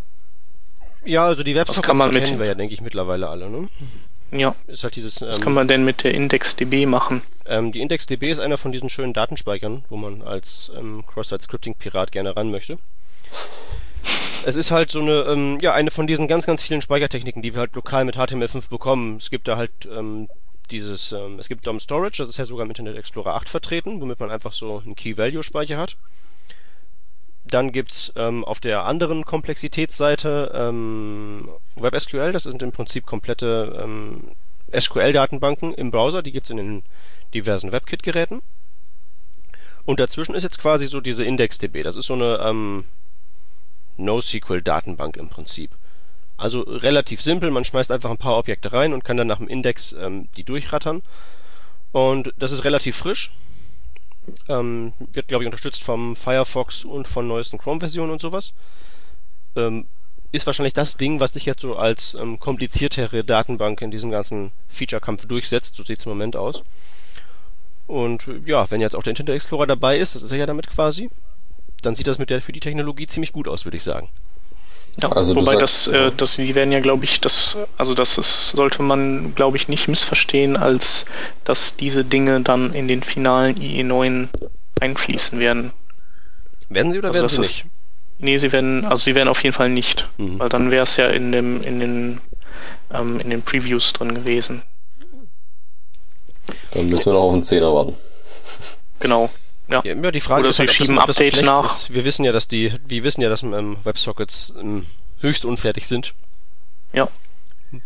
S2: Ja, also die Websockets kennen wir ja, denke ich, mittlerweile alle, ne?
S6: Ja.
S2: Ist halt dieses.
S6: Was kann man denn mit der IndexDB machen?
S2: Ähm, die IndexDB ist einer von diesen schönen Datenspeichern, wo man als ähm, Cross-Site-Scripting-Pirat gerne ran möchte. Es ist halt so eine, ähm, ja, eine von diesen ganz, ganz vielen Speichertechniken, die wir halt lokal mit HTML5 bekommen. Es gibt da halt ähm, dieses, ähm, es gibt DOM Storage, das ist ja sogar im Internet Explorer 8 vertreten, womit man einfach so einen Key-Value-Speicher hat. Dann gibt's ähm, auf der anderen Komplexitätsseite ähm, WebSQL, das sind im Prinzip komplette ähm, SQL-Datenbanken im Browser, die gibt's in den diversen WebKit-Geräten. Und dazwischen ist jetzt quasi so diese IndexDB, das ist so eine ähm, NoSQL-Datenbank im Prinzip. Also relativ simpel, man schmeißt einfach ein paar Objekte rein und kann dann nach dem Index ähm, die durchrattern. Und das ist relativ frisch. Ähm, wird, glaube ich, unterstützt vom Firefox und von neuesten Chrome-Versionen und sowas. Ähm, ist wahrscheinlich das Ding, was sich jetzt so als ähm, kompliziertere Datenbank in diesem ganzen Feature-Kampf durchsetzt. So sieht's im Moment aus. Und ja, wenn jetzt auch der Internet Explorer dabei ist, das ist er ja damit quasi, dann sieht das mit der für die Technologie ziemlich gut aus, würde ich sagen.
S6: Ja, also wobei sagst, das, äh, das, die werden ja, glaube ich, das, also das ist, sollte man, glaube ich, nicht missverstehen, als dass diese Dinge dann in den finalen IE9 einfließen werden.
S2: Werden sie oder also werden sie nicht?
S6: nee, sie werden, also sie werden auf jeden Fall nicht, mhm. weil dann wäre es ja in dem, in den, ähm, in den Previews drin gewesen.
S3: Dann müssen wir noch auf den 10er warten.
S6: Genau.
S2: Ja. ja, die Frage
S6: Oder
S2: ist,
S6: halt, schieben das, Update nach.
S2: Ist. Wir wissen ja, dass die, wir wissen ja, dass ähm, WebSockets ähm, höchst unfertig sind.
S6: Ja.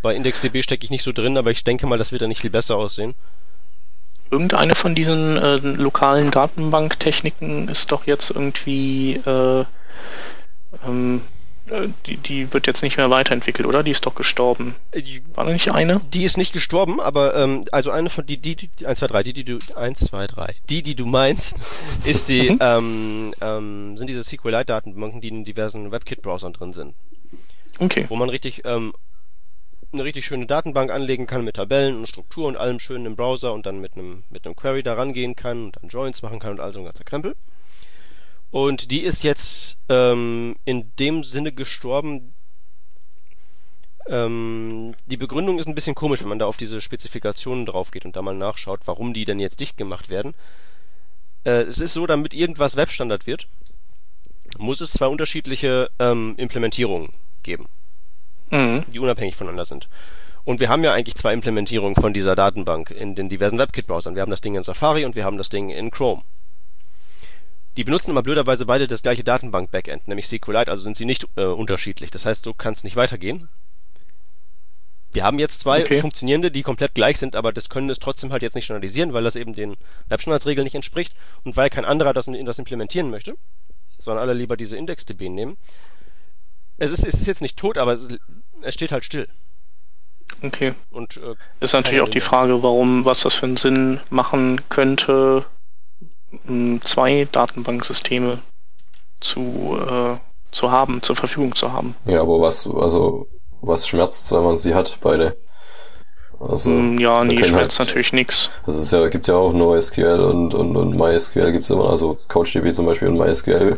S2: Bei IndexDB stecke ich nicht so drin, aber ich denke mal, das wird dann nicht viel besser aussehen.
S6: Irgendeine von diesen äh, lokalen Datenbanktechniken ist doch jetzt irgendwie äh, ähm, äh, die, die wird jetzt nicht mehr weiterentwickelt, oder? Die ist doch gestorben.
S2: Äh, War da nicht eine? Die ist nicht gestorben, aber ähm, also eine von die, die, die 1, 2, 3, die, die du 1, 2, 3, die, die du meinst, ist die, mhm. ähm, ähm, sind diese SQLite-Datenbanken, die in diversen WebKit-Browsern drin sind.
S6: Okay.
S2: Wo man richtig ähm, eine richtig schöne Datenbank anlegen kann mit Tabellen und Struktur und allem schön im Browser und dann mit einem mit einem Query da rangehen kann und dann Joins machen kann und all so ein ganzer Krempel. Und die ist jetzt ähm, in dem Sinne gestorben. Ähm, die Begründung ist ein bisschen komisch, wenn man da auf diese Spezifikationen drauf geht und da mal nachschaut, warum die denn jetzt dicht gemacht werden. Äh, es ist so, damit irgendwas Webstandard wird, muss es zwei unterschiedliche ähm, Implementierungen geben, mhm. die unabhängig voneinander sind. Und wir haben ja eigentlich zwei Implementierungen von dieser Datenbank in den diversen WebKit-Browsern. Wir haben das Ding in Safari und wir haben das Ding in Chrome. Die benutzen immer blöderweise beide das gleiche Datenbank-Backend, nämlich SQLite, also sind sie nicht äh, unterschiedlich. Das heißt, so kann es nicht weitergehen. Wir haben jetzt zwei okay. funktionierende, die komplett gleich sind, aber das können es trotzdem halt jetzt nicht standardisieren, weil das eben den Webstandardsregeln nicht entspricht und weil kein anderer das, das implementieren möchte, sondern alle lieber diese IndexDB nehmen. Es ist, es ist jetzt nicht tot, aber es, es steht halt still.
S6: Okay. Und äh, ist natürlich auch die Frage, warum, was das für einen Sinn machen könnte, zwei Datenbanksysteme zu, äh, zu haben, zur Verfügung zu haben.
S3: Ja, aber was, also, was schmerzt, wenn man sie hat, beide?
S6: Also, mm, ja, nee, schmerzt halt, natürlich nichts.
S3: Also es ja, gibt ja auch NoSQL und, und, und MySQL gibt's immer, also CouchDB zum Beispiel und MySQL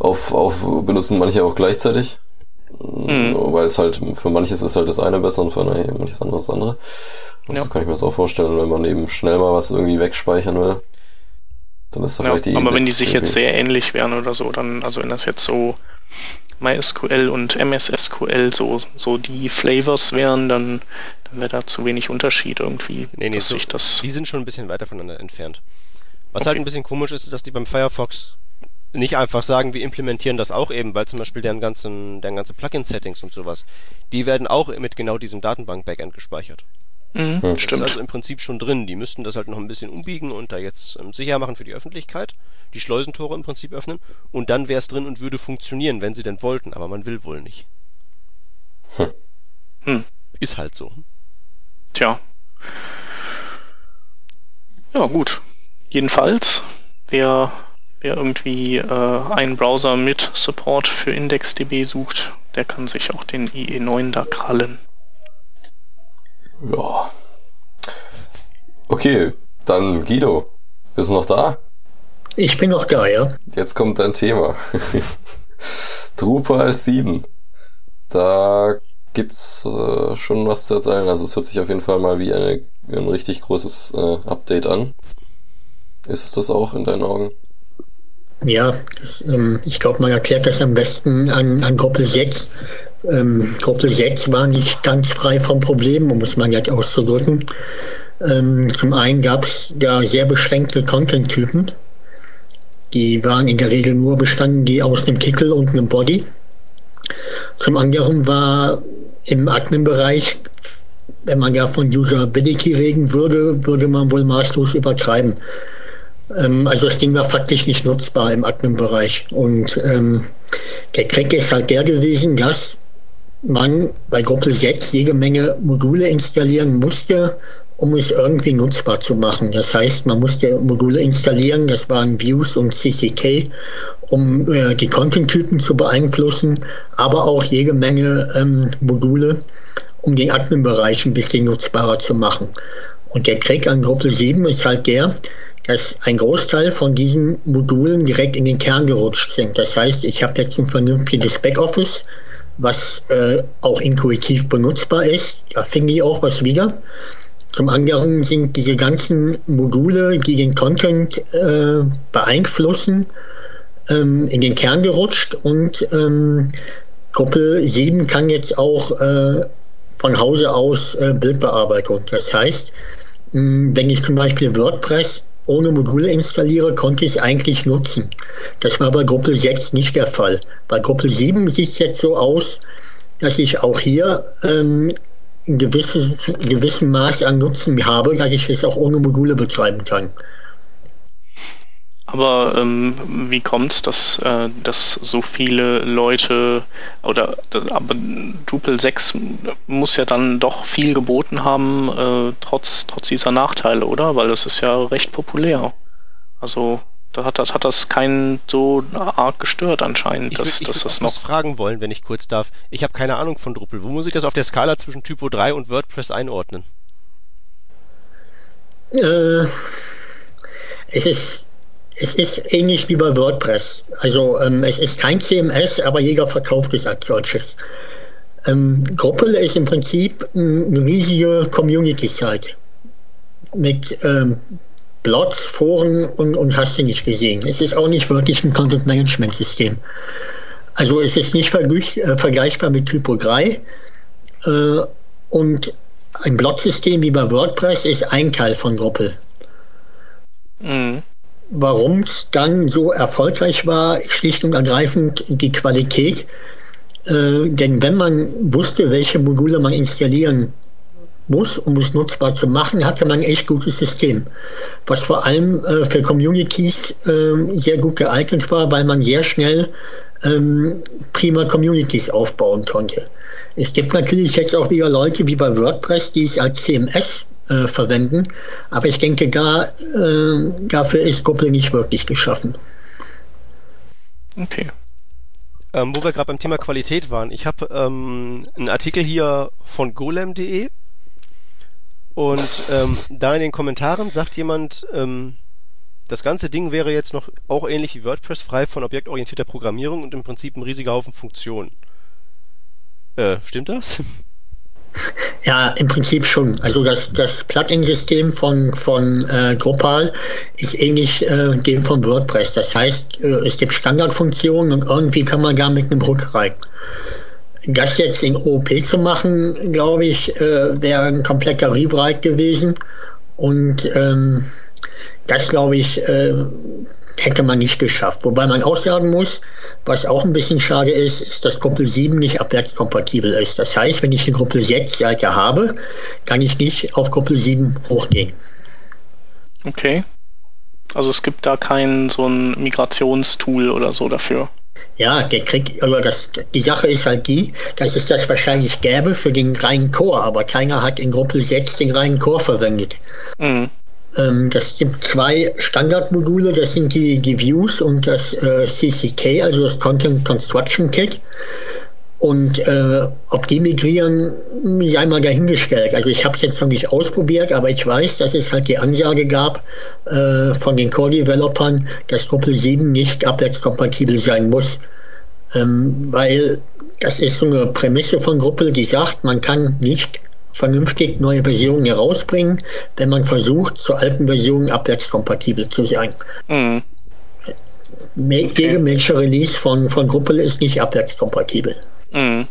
S3: auf, auf benutzen manche auch gleichzeitig. Mhm. Weil es halt, für manches ist halt das eine besser und für manches andere das andere. Und ja. so kann ich mir das auch vorstellen, wenn man eben schnell mal was irgendwie wegspeichern will.
S6: Dann ist das ja, vielleicht die Aber wenn die sich jetzt sehr ähnlich wären oder so, dann, also wenn das jetzt so MySQL und MSSQL so, so die Flavors wären, dann, dann wäre da zu wenig Unterschied irgendwie.
S2: Nee, nee, so, das die sind schon ein bisschen weiter voneinander entfernt. Was okay. halt ein bisschen komisch ist, ist, dass die beim Firefox nicht einfach sagen, wir implementieren das auch eben, weil zum Beispiel deren ganzen, deren ganze Plugin-Settings und sowas, die werden auch mit genau diesem Datenbank-Backend gespeichert.
S6: Mhm, das
S2: stimmt. ist also im Prinzip schon drin. Die müssten das halt noch ein bisschen umbiegen und da jetzt ähm, sicher machen für die Öffentlichkeit, die Schleusentore im Prinzip öffnen und dann wäre es drin und würde funktionieren, wenn sie denn wollten, aber man will wohl nicht.
S6: Hm. Hm.
S2: Ist halt so.
S6: Tja. Ja, gut. Jedenfalls, wer, wer irgendwie äh, einen Browser mit Support für IndexDB sucht, der kann sich auch den IE9 da krallen.
S3: Ja. Okay, dann Guido. Bist du noch da?
S4: Ich bin noch da, ja.
S3: Jetzt kommt dein Thema. Drupal 7. Da gibt's äh, schon was zu erzählen. Also es hört sich auf jeden Fall mal wie, eine, wie ein richtig großes äh, Update an. Ist es das auch in deinen Augen?
S4: Ja, das, ähm, ich glaube, man erklärt das am besten an, an Gruppe 6. Ähm, Gruppe 6 war nicht ganz frei von Problemen, um es mal nett auszudrücken. Ähm, zum einen gab es da sehr beschränkte Content-Typen. Die waren in der Regel nur bestanden, die aus einem Kickel und einem Body. Zum anderen war im Admin-Bereich, wenn man ja von Usability reden würde, würde man wohl maßlos übertreiben. Ähm, also das Ding war faktisch nicht nutzbar im Admin-Bereich. Und ähm, der Crack ist halt der gewesen, dass man bei Gruppe 6 jede Menge Module installieren musste, um es irgendwie nutzbar zu machen. Das heißt, man musste Module installieren, das waren Views und CCK, um äh, die Content-Typen zu beeinflussen, aber auch jede Menge ähm, Module, um den Admin-Bereich ein bisschen nutzbarer zu machen. Und der Krieg an Gruppe 7 ist halt der, dass ein Großteil von diesen Modulen direkt in den Kern gerutscht sind. Das heißt, ich habe jetzt ein vernünftiges Backoffice, was äh, auch intuitiv benutzbar ist. Da finde ich auch was wieder. Zum anderen sind diese ganzen Module, die den Content äh, beeinflussen, ähm, in den Kern gerutscht und ähm, Gruppe 7 kann jetzt auch äh, von Hause aus äh, Bildbearbeitung. Das heißt, mh, wenn ich zum Beispiel WordPress ohne Module installiere, konnte ich es eigentlich nutzen. Das war bei Gruppe 6 nicht der Fall. Bei Gruppe 7 sieht es jetzt so aus, dass ich auch hier ähm, ein gewisses, gewissen Maß an Nutzen habe, dass ich es auch ohne Module betreiben kann.
S6: Aber ähm, wie kommt es, dass, äh, dass so viele Leute oder aber Drupal 6 muss ja dann doch viel geboten haben, äh, trotz, trotz dieser Nachteile, oder? Weil das ist ja recht populär. Also da hat, das, hat das keinen so arg gestört anscheinend,
S2: ich
S6: dass,
S2: ich
S6: dass das
S2: noch. Ich fragen wollen, wenn ich kurz darf. Ich habe keine Ahnung von Drupal. Wo muss ich das auf der Skala zwischen Typo 3 und WordPress einordnen?
S4: Äh, ist es ist ähnlich wie bei WordPress. Also ähm, es ist kein CMS, aber jeder verkauft es als solches. Ähm, Gruppel ist im Prinzip eine riesige Community-Site mit ähm, Blogs, Foren und, und hast du nicht gesehen. Es ist auch nicht wirklich ein Content-Management-System. Also es ist nicht äh, vergleichbar mit Typo 3 äh, und ein Blog-System wie bei WordPress ist ein Teil von Gruppel. Mhm. Warum es dann so erfolgreich war, schlicht und ergreifend die Qualität. Äh, denn wenn man wusste, welche Module man installieren muss, um es nutzbar zu machen, hatte man ein echt gutes System, was vor allem äh, für Communities äh, sehr gut geeignet war, weil man sehr schnell ähm, prima Communities aufbauen konnte. Es gibt natürlich jetzt auch wieder Leute wie bei WordPress, die es als CMS äh, verwenden, aber ich denke, da, äh, dafür ist Google nicht wirklich geschaffen.
S2: Okay. Ähm, wo wir gerade beim Thema Qualität waren, ich habe ähm, einen Artikel hier von golem.de und ähm, da in den Kommentaren sagt jemand, ähm, das ganze Ding wäre jetzt noch auch ähnlich wie WordPress frei von objektorientierter Programmierung und im Prinzip ein riesiger Haufen Funktionen. Äh, stimmt das?
S4: Ja, im Prinzip schon. Also das, das Plugin-System von, von äh, Drupal ist ähnlich äh, dem von WordPress. Das heißt, äh, es gibt Standardfunktionen und irgendwie kann man da mit einem Hook rein das jetzt in OP zu machen, glaube ich, äh, wäre ein kompletter Rewrite gewesen. Und ähm, das, glaube ich, äh, hätte man nicht geschafft. Wobei man auch sagen muss, was auch ein bisschen schade ist, ist, dass Gruppe 7 nicht abwärtskompatibel ist. Das heißt, wenn ich eine Gruppe 6 Seite habe, kann ich nicht auf Gruppe 7 hochgehen.
S6: Okay. Also es gibt da kein so ein Migrationstool oder so dafür.
S4: Ja, der kriegt, also das, die Sache ist halt die, dass es das wahrscheinlich gäbe für den reinen Core, aber keiner hat in Gruppe 6 den reinen Core verwendet. Mhm. Ähm, das gibt zwei Standardmodule, das sind die, die Views und das äh, CCK, also das Content Construction Kit. Und äh, ob die migrieren, sei mal dahingestellt. Also ich habe es jetzt noch nicht ausprobiert, aber ich weiß, dass es halt die Ansage gab äh, von den Core-Developern, dass Gruppe 7 nicht abwärtskompatibel sein muss. Ähm, weil das ist so eine Prämisse von Gruppe, die sagt, man kann nicht vernünftig neue Versionen herausbringen, wenn man versucht, zur alten Version abwärtskompatibel zu sein. Mhm. Okay. Jede Major Release von, von Gruppe ist nicht abwärtskompatibel. Mhm.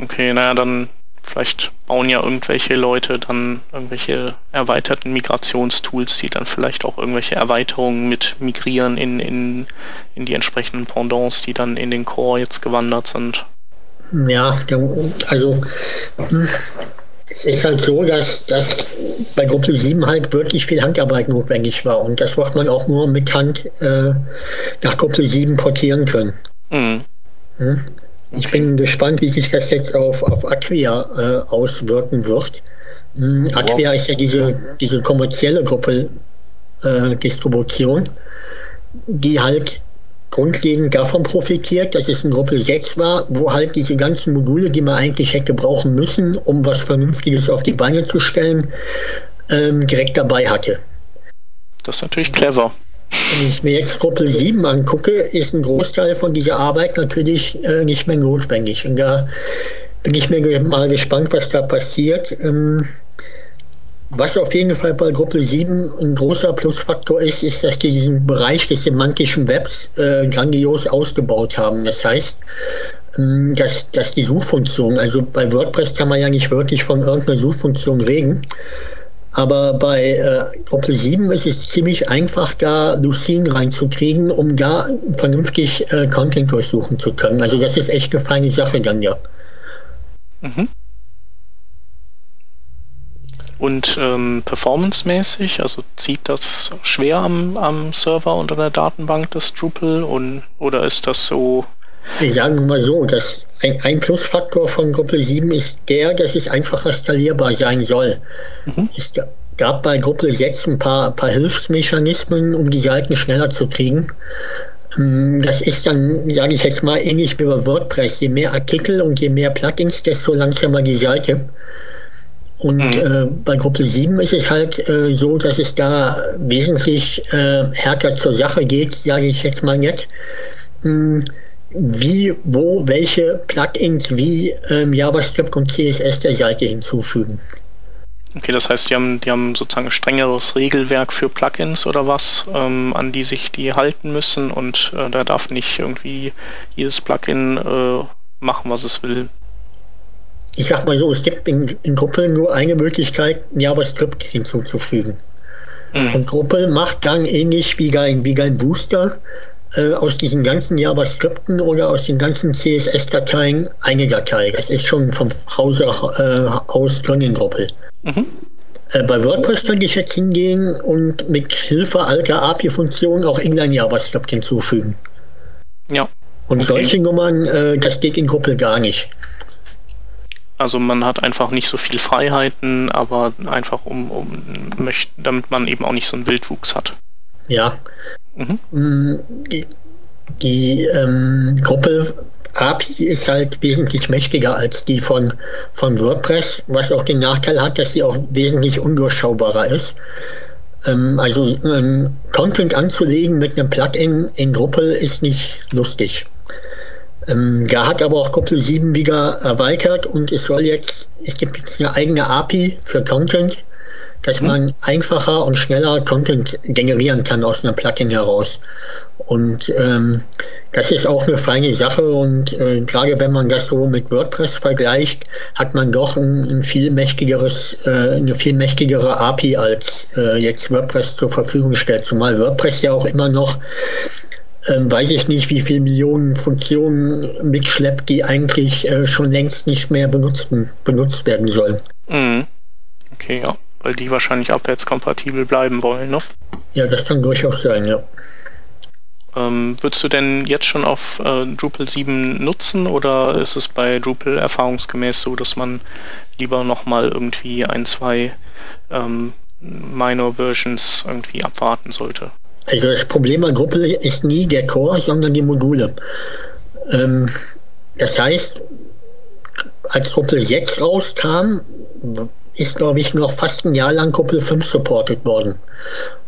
S6: Okay, naja, dann vielleicht bauen ja irgendwelche Leute dann irgendwelche erweiterten Migrationstools, die dann vielleicht auch irgendwelche Erweiterungen mit migrieren in, in, in die entsprechenden Pendants, die dann in den Core jetzt gewandert sind.
S4: Ja, also hm, es ist halt so, dass, dass bei Gruppe 7 halt wirklich viel Handarbeit notwendig war und das wird man auch nur mit Hand äh, nach Gruppe 7 portieren können. Mhm. Hm? Ich bin gespannt, wie sich das jetzt auf, auf Acquia äh, auswirken wird. Hm, Acquia wow. ist ja diese, diese kommerzielle Gruppe äh, Distribution, die halt grundlegend davon profitiert, dass es in Gruppe 6 war, wo halt diese ganzen Module, die man eigentlich hätte brauchen müssen, um was Vernünftiges auf die Beine zu stellen, ähm, direkt dabei hatte.
S6: Das ist natürlich clever.
S4: Wenn ich mir jetzt Gruppe 7 angucke, ist ein Großteil von dieser Arbeit natürlich äh, nicht mehr notwendig. Und da bin ich mir mal gespannt, was da passiert. Ähm, was auf jeden Fall bei Gruppe 7 ein großer Plusfaktor ist, ist, dass die diesen Bereich des semantischen Webs äh, grandios ausgebaut haben. Das heißt, ähm, dass, dass die Suchfunktion, also bei WordPress kann man ja nicht wirklich von irgendeiner Suchfunktion reden, aber bei äh, Gruppe 7 ist es ziemlich einfach, da Lucene reinzukriegen, um da vernünftig äh, Content durchsuchen zu können. Also das ist echt eine feine Sache dann ja. Mhm.
S6: Und ähm, performancemäßig, also zieht das schwer am, am Server und an der Datenbank das Drupal und, oder ist das so
S4: Sagen wir mal so, dass ein, ein Plusfaktor von Gruppe 7 ist der, dass es einfacher skalierbar sein soll. Mhm. Es gab bei Gruppe 6 ein paar, paar Hilfsmechanismen, um die Seiten schneller zu kriegen. Ähm, das ist dann, sage ich jetzt mal, ähnlich wie bei WordPress. Je mehr Artikel und je mehr Plugins, desto langsamer die Seite. Und mhm. äh, bei Gruppe 7 ist es halt äh, so, dass es da wesentlich äh, härter zur Sache geht, sage ich jetzt mal nicht. Mhm wie, wo, welche Plugins wie ähm, JavaScript und CSS der Seite hinzufügen.
S6: Okay, das heißt, die haben, die haben sozusagen ein strengeres Regelwerk für Plugins oder was, ähm, an die sich die halten müssen und äh, da darf nicht irgendwie jedes Plugin äh, machen, was es will.
S4: Ich sag mal so, es gibt in, in Gruppe nur eine Möglichkeit, JavaScript hinzuzufügen. Mhm. Und Gruppe macht dann ähnlich wie ein, wie ein Booster äh, aus diesen ganzen JavaScripten oder aus den ganzen CSS-Dateien eine Datei. Das ist schon vom Hause äh, aus drin in Doppel. Mhm. Äh, bei WordPress könnte ich jetzt hingehen und mit Hilfe alter API-Funktionen auch Inline-JavaScript hinzufügen.
S6: Ja.
S4: Und okay. solche Nummern, äh, das geht in Gruppe gar nicht.
S6: Also man hat einfach nicht so viel Freiheiten, aber einfach um, um möchte, damit man eben auch nicht so einen Wildwuchs hat.
S4: Ja, Mhm. Mm, die, die ähm, Gruppe API ist halt wesentlich mächtiger als die von, von WordPress, was auch den Nachteil hat, dass sie auch wesentlich undurchschaubarer ist. Ähm, also ähm, Content anzulegen mit einem Plugin in Gruppe ist nicht lustig. Ähm, da hat aber auch Gruppe 7 wieder erweitert und es soll jetzt, es gibt jetzt eine eigene API für Content dass mhm. man einfacher und schneller Content generieren kann aus einer Plugin heraus. Und ähm, das ist auch eine feine Sache und äh, gerade wenn man das so mit WordPress vergleicht, hat man doch ein, ein viel mächtigeres, äh, eine viel mächtigere API als äh, jetzt WordPress zur Verfügung stellt. Zumal WordPress ja auch immer noch ähm, weiß ich nicht, wie viele Millionen Funktionen mitschleppt, die eigentlich äh, schon längst nicht mehr benutzen, benutzt werden sollen.
S6: Mhm. Okay, ja weil die wahrscheinlich abwärtskompatibel bleiben wollen, ne?
S4: Ja, das kann durchaus sein, ja.
S6: Ähm, würdest du denn jetzt schon auf äh, Drupal 7 nutzen oder ist es bei Drupal erfahrungsgemäß so, dass man lieber nochmal irgendwie ein, zwei ähm, Minor Versions irgendwie abwarten sollte?
S4: Also das Problem bei Drupal ist nie der Core, sondern die Module. Ähm, das heißt, als Drupal 6 rauskam, ist, glaube ich, noch fast ein Jahr lang Kuppel 5 supported worden.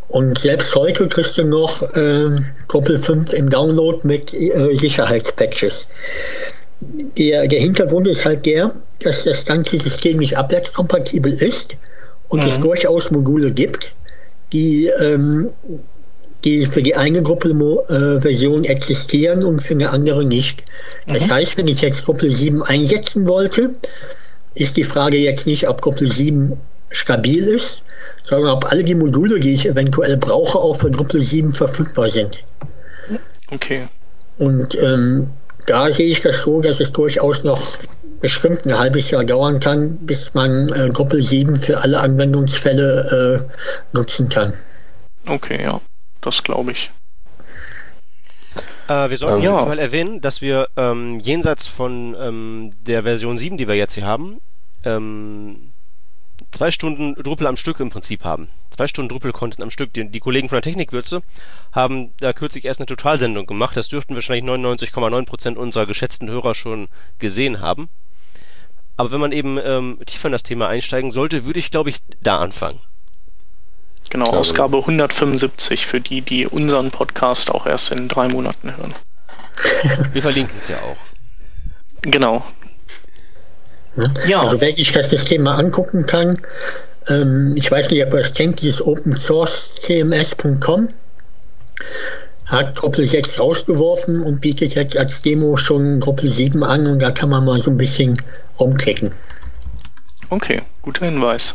S4: Und selbst heute kriegst du noch äh, Kuppel 5 im Download mit äh, Sicherheitspatches. der, der Hintergrund ist halt der, dass das ganze System nicht abwärtskompatibel ist und mhm. es durchaus Module gibt, die, ähm, die für die eine Gruppe äh, Version existieren und für eine andere nicht. Das mhm. heißt, wenn ich jetzt Gruppe 7 einsetzen wollte, ist die Frage jetzt nicht, ob Gruppe 7 stabil ist, sondern ob alle die Module, die ich eventuell brauche, auch für Gruppe 7 verfügbar sind.
S6: Okay.
S4: Und ähm, da sehe ich das so, dass es durchaus noch bestimmt ein halbes Jahr dauern kann, bis man äh, Gruppe 7 für alle Anwendungsfälle äh, nutzen kann.
S6: Okay, ja, das glaube ich.
S2: Äh, wir sollten ähm, ja. mal erwähnen, dass wir ähm, jenseits von ähm, der Version 7, die wir jetzt hier haben, ähm, zwei Stunden Drupal am Stück im Prinzip haben. Zwei Stunden Drupal-Content am Stück. Die, die, Kollegen von der Technikwürze haben da kürzlich erst eine Totalsendung gemacht. Das dürften wahrscheinlich 99,9% unserer geschätzten Hörer schon gesehen haben. Aber wenn man eben ähm, tiefer in das Thema einsteigen sollte, würde ich, glaube ich, da anfangen.
S6: Genau, Ausgabe 175 für die, die unseren Podcast auch erst in drei Monaten hören.
S2: Wir verlinken es ja auch.
S6: Genau,
S4: ja. Also wenn ich das System mal angucken kann, ähm, ich weiß nicht, ob ihr das kennt, dieses Open Source CMS.com hat Gruppe 6 rausgeworfen und bietet jetzt als Demo schon Gruppe 7 an und da kann man mal so ein bisschen rumklicken.
S6: Okay, guter Hinweis.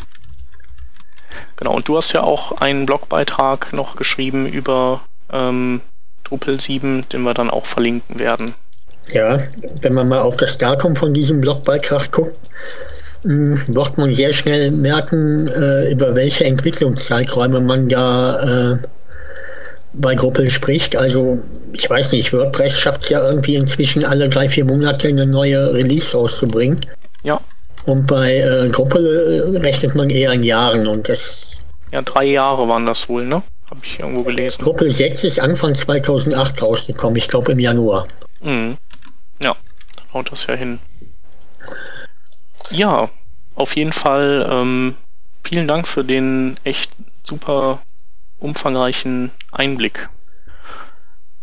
S6: Genau, und du hast ja auch einen Blogbeitrag noch geschrieben über ähm, Drupal 7, den wir dann auch verlinken werden.
S4: Ja, wenn man mal auf das Datum von diesem Blogbeitrag guckt, hm, wird man sehr schnell merken, äh, über welche Entwicklungszeiträume man da äh, bei Gruppe spricht. Also ich weiß nicht, WordPress schafft es ja irgendwie inzwischen alle drei, vier Monate eine neue Release rauszubringen.
S6: Ja.
S4: Und bei äh, Gruppe äh, rechnet man eher in Jahren und das.
S6: Ja, drei Jahre waren das wohl, ne? Habe ich irgendwo gelesen.
S4: Gruppe 6 ist Anfang 2008 rausgekommen, ich glaube im Januar.
S6: Mhm. Ja, haut das ja hin. Ja, auf jeden Fall ähm, vielen Dank für den echt super umfangreichen Einblick,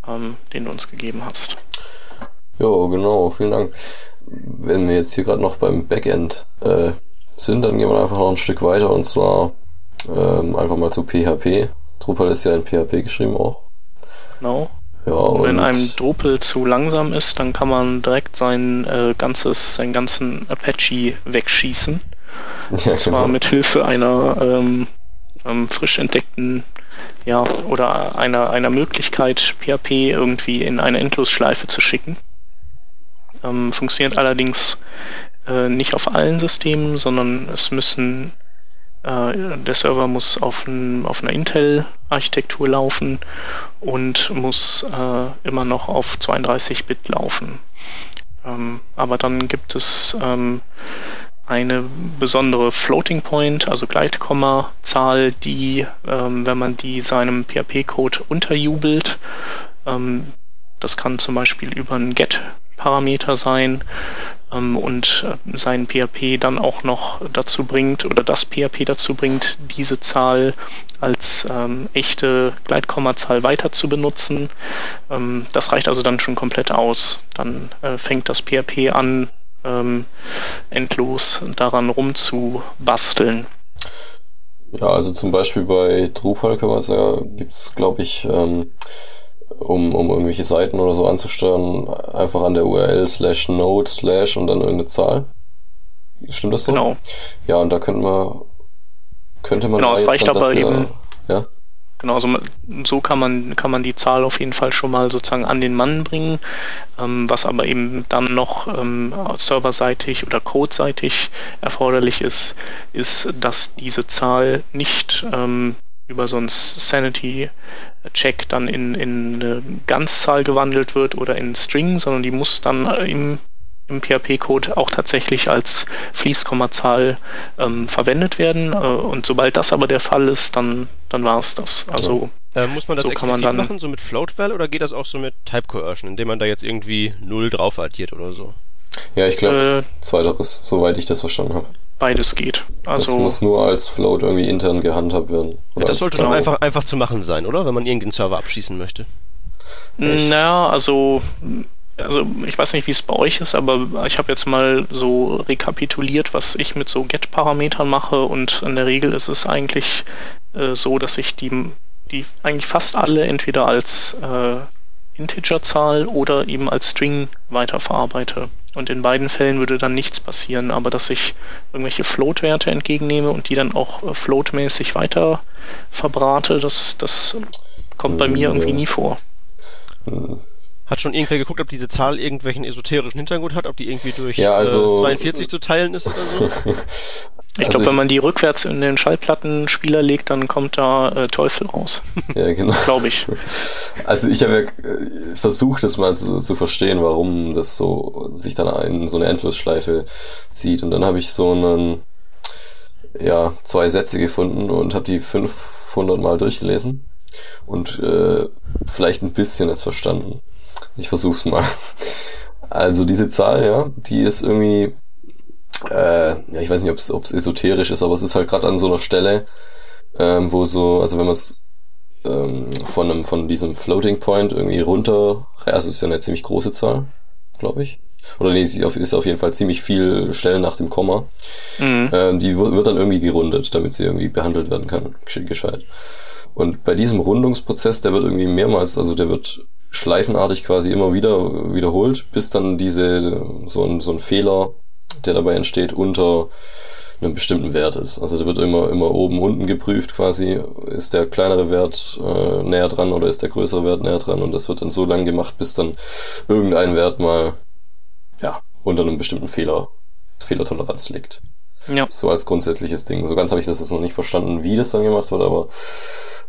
S6: ähm, den du uns gegeben hast.
S3: Ja, genau, vielen Dank. Wenn wir jetzt hier gerade noch beim Backend äh, sind, dann gehen wir einfach noch ein Stück weiter und zwar ähm, einfach mal zu PHP. Drupal ist ja in PHP geschrieben auch.
S6: Genau. Ja, und wenn einem Drupal zu langsam ist, dann kann man direkt sein äh, ganzes, seinen ganzen Apache wegschießen. Ja, und zwar genau. mit Hilfe einer ähm, ähm, frisch entdeckten, ja, oder einer, einer Möglichkeit, PHP irgendwie in eine Endlosschleife zu schicken. Ähm, funktioniert allerdings äh, nicht auf allen Systemen, sondern es müssen äh, der Server muss auf, ein, auf einer Intel-Architektur laufen und muss äh, immer noch auf 32-Bit laufen. Ähm, aber dann gibt es ähm, eine besondere Floating Point, also Gleitkomma-Zahl, die, ähm, wenn man die seinem PHP-Code unterjubelt, ähm, das kann zum Beispiel über einen Get-Parameter sein, ähm, und äh, sein PHP dann auch noch dazu bringt oder das PHP dazu bringt, diese Zahl als ähm, echte Gleitkommazahl weiter zu benutzen. Ähm, das reicht also dann schon komplett aus. Dann äh, fängt das PHP an, ähm, endlos daran rumzubasteln.
S3: Ja, also zum Beispiel bei Drupal kann man sagen, gibt's glaube ich ähm, um, um irgendwelche Seiten oder so anzusteuern, einfach an der URL slash node slash und dann irgendeine Zahl. Stimmt das so?
S6: Genau.
S3: Ja, und da könnte man, könnte man
S6: genau, es reicht aber eben,
S3: ja?
S6: Genau, also so kann man, kann man die Zahl auf jeden Fall schon mal sozusagen an den Mann bringen. Ähm, was aber eben dann noch ähm, serverseitig oder codeseitig erforderlich ist, ist, dass diese Zahl nicht ähm, über so einen Sanity-Check dann in, in eine Ganzzahl gewandelt wird oder in String, sondern die muss dann im, im PHP-Code auch tatsächlich als Fließkommazahl ähm, verwendet werden. Äh, und sobald das aber der Fall ist, dann, dann war es das. Also
S2: äh, muss man das so explizit man machen, so mit Floatval, oder geht das auch so mit Type Coercion, indem man da jetzt irgendwie 0 drauf addiert oder so?
S3: Ja, ich glaube, äh, zweiteres, soweit ich das verstanden habe
S6: beides geht. Also
S3: das muss nur als Float irgendwie intern gehandhabt werden.
S2: Ja, das sollte doch einfach, einfach zu machen sein, oder? Wenn man irgendeinen Server abschießen möchte.
S6: Naja, also also ich weiß nicht, wie es bei euch ist, aber ich habe jetzt mal so rekapituliert, was ich mit so Get-Parametern mache und in der Regel ist es eigentlich äh, so, dass ich die, die eigentlich fast alle entweder als äh, Integerzahl oder eben als String weiterverarbeite. Und in beiden Fällen würde dann nichts passieren, aber dass ich irgendwelche Float-Werte entgegennehme und die dann auch äh, floatmäßig weiter verbrate, das, das kommt bei mir irgendwie nie vor.
S2: Hat schon irgendwer geguckt, ob diese Zahl irgendwelchen esoterischen Hintergrund hat, ob die irgendwie durch
S3: Ja, also-
S2: äh, 42 zu teilen ist oder so?
S6: Ich
S3: Also
S6: glaube, wenn man die rückwärts in den Schallplattenspieler legt, dann kommt da äh, Teufel raus.
S3: Ja, genau.
S6: Glaube ich.
S3: Also ich habe ja äh, versucht, das mal zu, zu verstehen, warum das so sich dann in so eine Endlosschleife zieht. Und dann habe ich so einen, ja, zwei Sätze gefunden und habe die 500 Mal durchgelesen und äh, vielleicht ein bisschen jetzt verstanden. Ich versuch's mal. Also diese Zahl, ja, die ist irgendwie, äh, ja, ich weiß nicht, ob es esoterisch ist, aber es ist halt gerade an so einer Stelle, ähm, wo so, also wenn man es ähm, von einem, von diesem Floating Point irgendwie runter, also es ist ja eine ziemlich große Zahl, glaube ich. Oder nee, sie ist auf jeden Fall ziemlich viel Stellen nach dem Komma.
S6: Mhm.
S3: Ähm, die wird dann irgendwie gerundet, damit sie irgendwie behandelt werden kann, gesch- gescheit. Und bei diesem Rundungsprozess, der wird irgendwie mehrmals, also der wird schleifenartig quasi immer wieder wiederholt, bis dann diese, so ein, so ein Fehler, der dabei entsteht, unter einem bestimmten Wert ist. Also der wird immer, immer oben, unten geprüft quasi. Ist der kleinere Wert äh, näher dran oder ist der größere Wert näher dran? Und das wird dann so lang gemacht, bis dann irgendein Wert mal, ja, unter einem bestimmten Fehler, Fehlertoleranz liegt.
S6: Ja.
S3: So als grundsätzliches Ding. So ganz habe ich das jetzt noch nicht verstanden, wie das dann gemacht wird, aber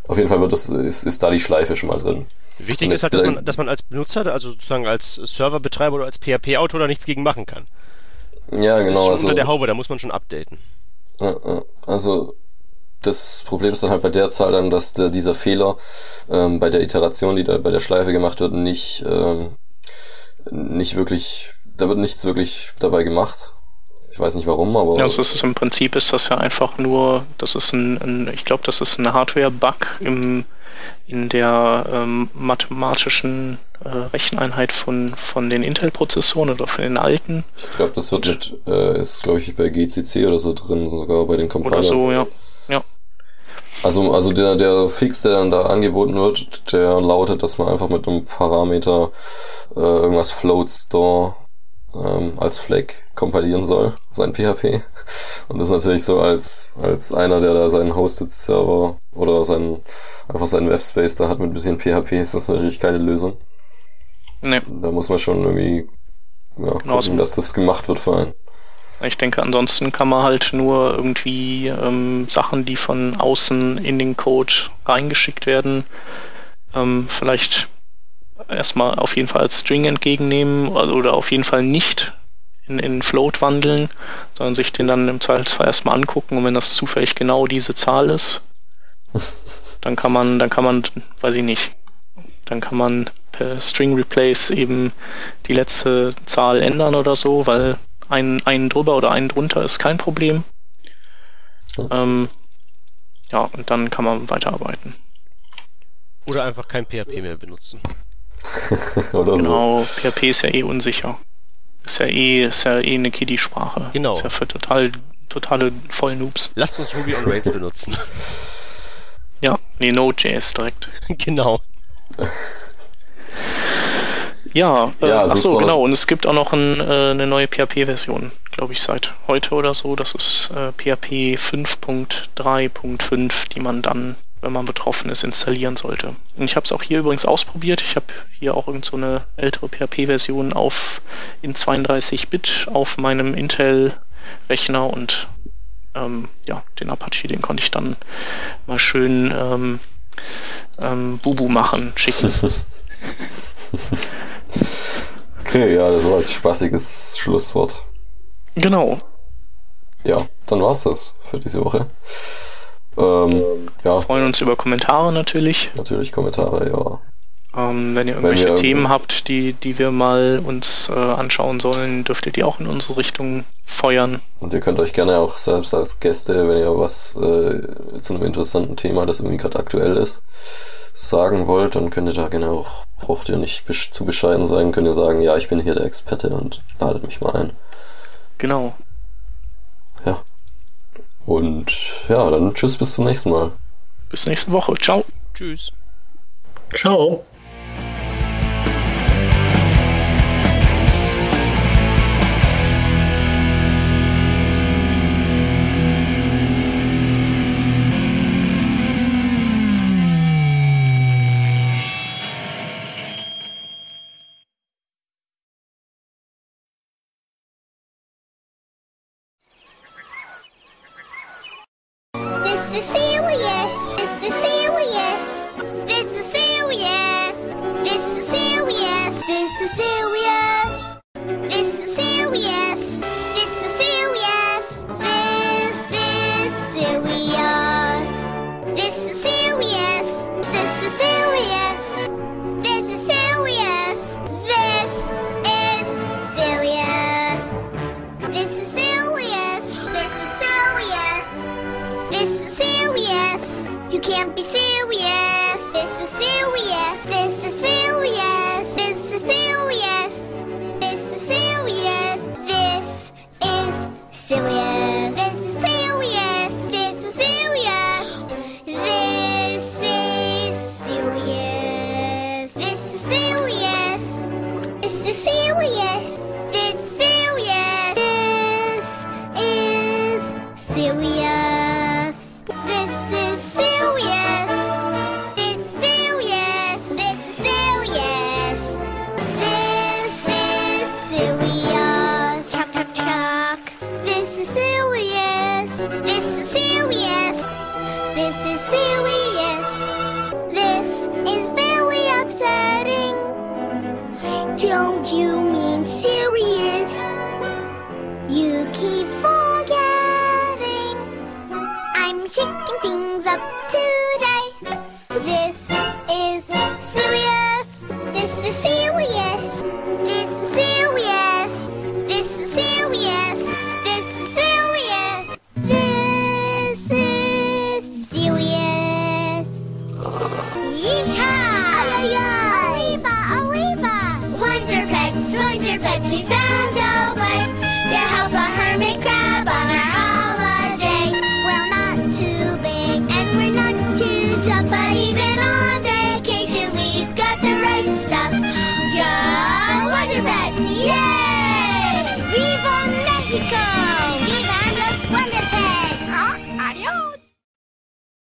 S3: auf jeden Fall wird das, ist, ist da die Schleife schon mal drin.
S2: Wichtig ist halt, dass man, dass man als Benutzer, also sozusagen als Serverbetreiber oder als PHP-Autor da nichts gegen machen kann.
S3: Ja,
S2: Das
S3: genau.
S2: ist schon
S3: Also,
S2: unter der Haube, da muss man schon updaten.
S3: Also das Problem ist dann halt bei der Zahl dann, dass der, dieser Fehler ähm, bei der Iteration, die da bei der Schleife gemacht wird, nicht ähm, nicht wirklich, da wird nichts wirklich dabei gemacht. Ich weiß nicht warum, aber
S6: Ja, also es ist im Prinzip ist das ja einfach nur, das ist ein, ein ich glaube, das ist ein Hardware-Bug im in der ähm, mathematischen äh, Recheneinheit von von den Intel-Prozessoren oder von den alten
S3: ich glaube, das wird äh, ist glaube ich bei GCC oder so drin, sogar bei den Compilern.
S6: oder so, ja. Ja.
S3: Also, also der, der Fix, der dann da angeboten wird, der lautet, dass man einfach mit einem Parameter äh, irgendwas float store ähm, als Flag kompilieren soll, sein PHP. Und das ist natürlich so als, als einer, der da seinen Hosted Server oder seinen, einfach seinen Webspace da hat mit ein bisschen PHP, ist das natürlich keine Lösung.
S6: Ne.
S3: Da muss man schon irgendwie, ja,
S6: Genau,
S3: gucken, dass das gemacht wird für einen.
S6: Ich denke, ansonsten kann man halt nur irgendwie ähm, Sachen, die von außen in den Code reingeschickt werden, ähm, vielleicht erstmal auf jeden Fall als String entgegennehmen oder oder auf jeden Fall nicht in, in Float wandeln, sondern sich den dann im Zweifelsfall erstmal angucken und wenn das zufällig genau diese Zahl ist, dann kann man, dann kann man, weiß ich nicht, dann kann man per String Replace eben die letzte Zahl ändern oder so, weil ein, einen drüber oder einen drunter ist kein Problem. Ähm, ja, und dann kann man weiterarbeiten.
S2: Oder einfach kein PHP mehr benutzen.
S3: oder so.
S6: Genau, PHP ist ja eh unsicher. Ist ja eh, ist ja eh eine Kiddie-Sprache.
S2: Genau.
S6: Ist ja für total, totale Vollnoobs.
S2: Lasst uns Ruby on Rails benutzen.
S6: Ja, nee, Node.js direkt.
S2: genau.
S6: Ja, äh,
S3: Ja, also
S6: ach
S3: es
S6: so,
S3: war-
S6: genau. Und es gibt auch noch ein, äh, eine neue PHP-Version, glaube ich, seit heute oder so. Das ist äh, PHP 5.3.5, die man dann, wenn man betroffen ist, installieren sollte. Und ich habe es auch hier übrigens ausprobiert. Ich habe hier auch irgend so eine ältere PHP-Version auf in 32-Bit auf meinem Intel-Rechner und ähm, ja, den Apache, den konnte ich dann mal schön ähm, ähm, Bubu machen, schicken.
S3: Okay, ja, das war als spaßiges Schlusswort.
S6: genau.
S3: Ja, dann war's das für diese Woche. Ähm, ja,
S6: freuen uns über Kommentare natürlich.
S3: natürlich Kommentare, ja.
S6: Ähm, wenn ihr irgendwelche
S3: wenn
S6: Themen habt, die, die wir mal uns äh, anschauen sollen, dürft ihr die auch in unsere Richtung feuern.
S3: Und ihr könnt euch gerne auch selbst als Gäste, wenn ihr was äh, zu einem interessanten Thema, das irgendwie gerade aktuell ist, sagen wollt, dann könnt ihr da gerne auch, braucht ihr nicht besch zu bescheiden sein, könnt ihr sagen, ja, ich bin hier der Experte und ladet mich mal ein.
S6: Genau.
S3: Ja. Und ja, dann tschüss bis zum nächsten Mal.
S6: Bis nächste Woche. Ciao.
S2: Tschüss.
S4: Ciao.
S7: serious. This is serious. This is serious. This is serious. This is serious. This is serious. This is serious. This is serious. This is serious. This is serious. You can't be serious. This is serious. This is serious.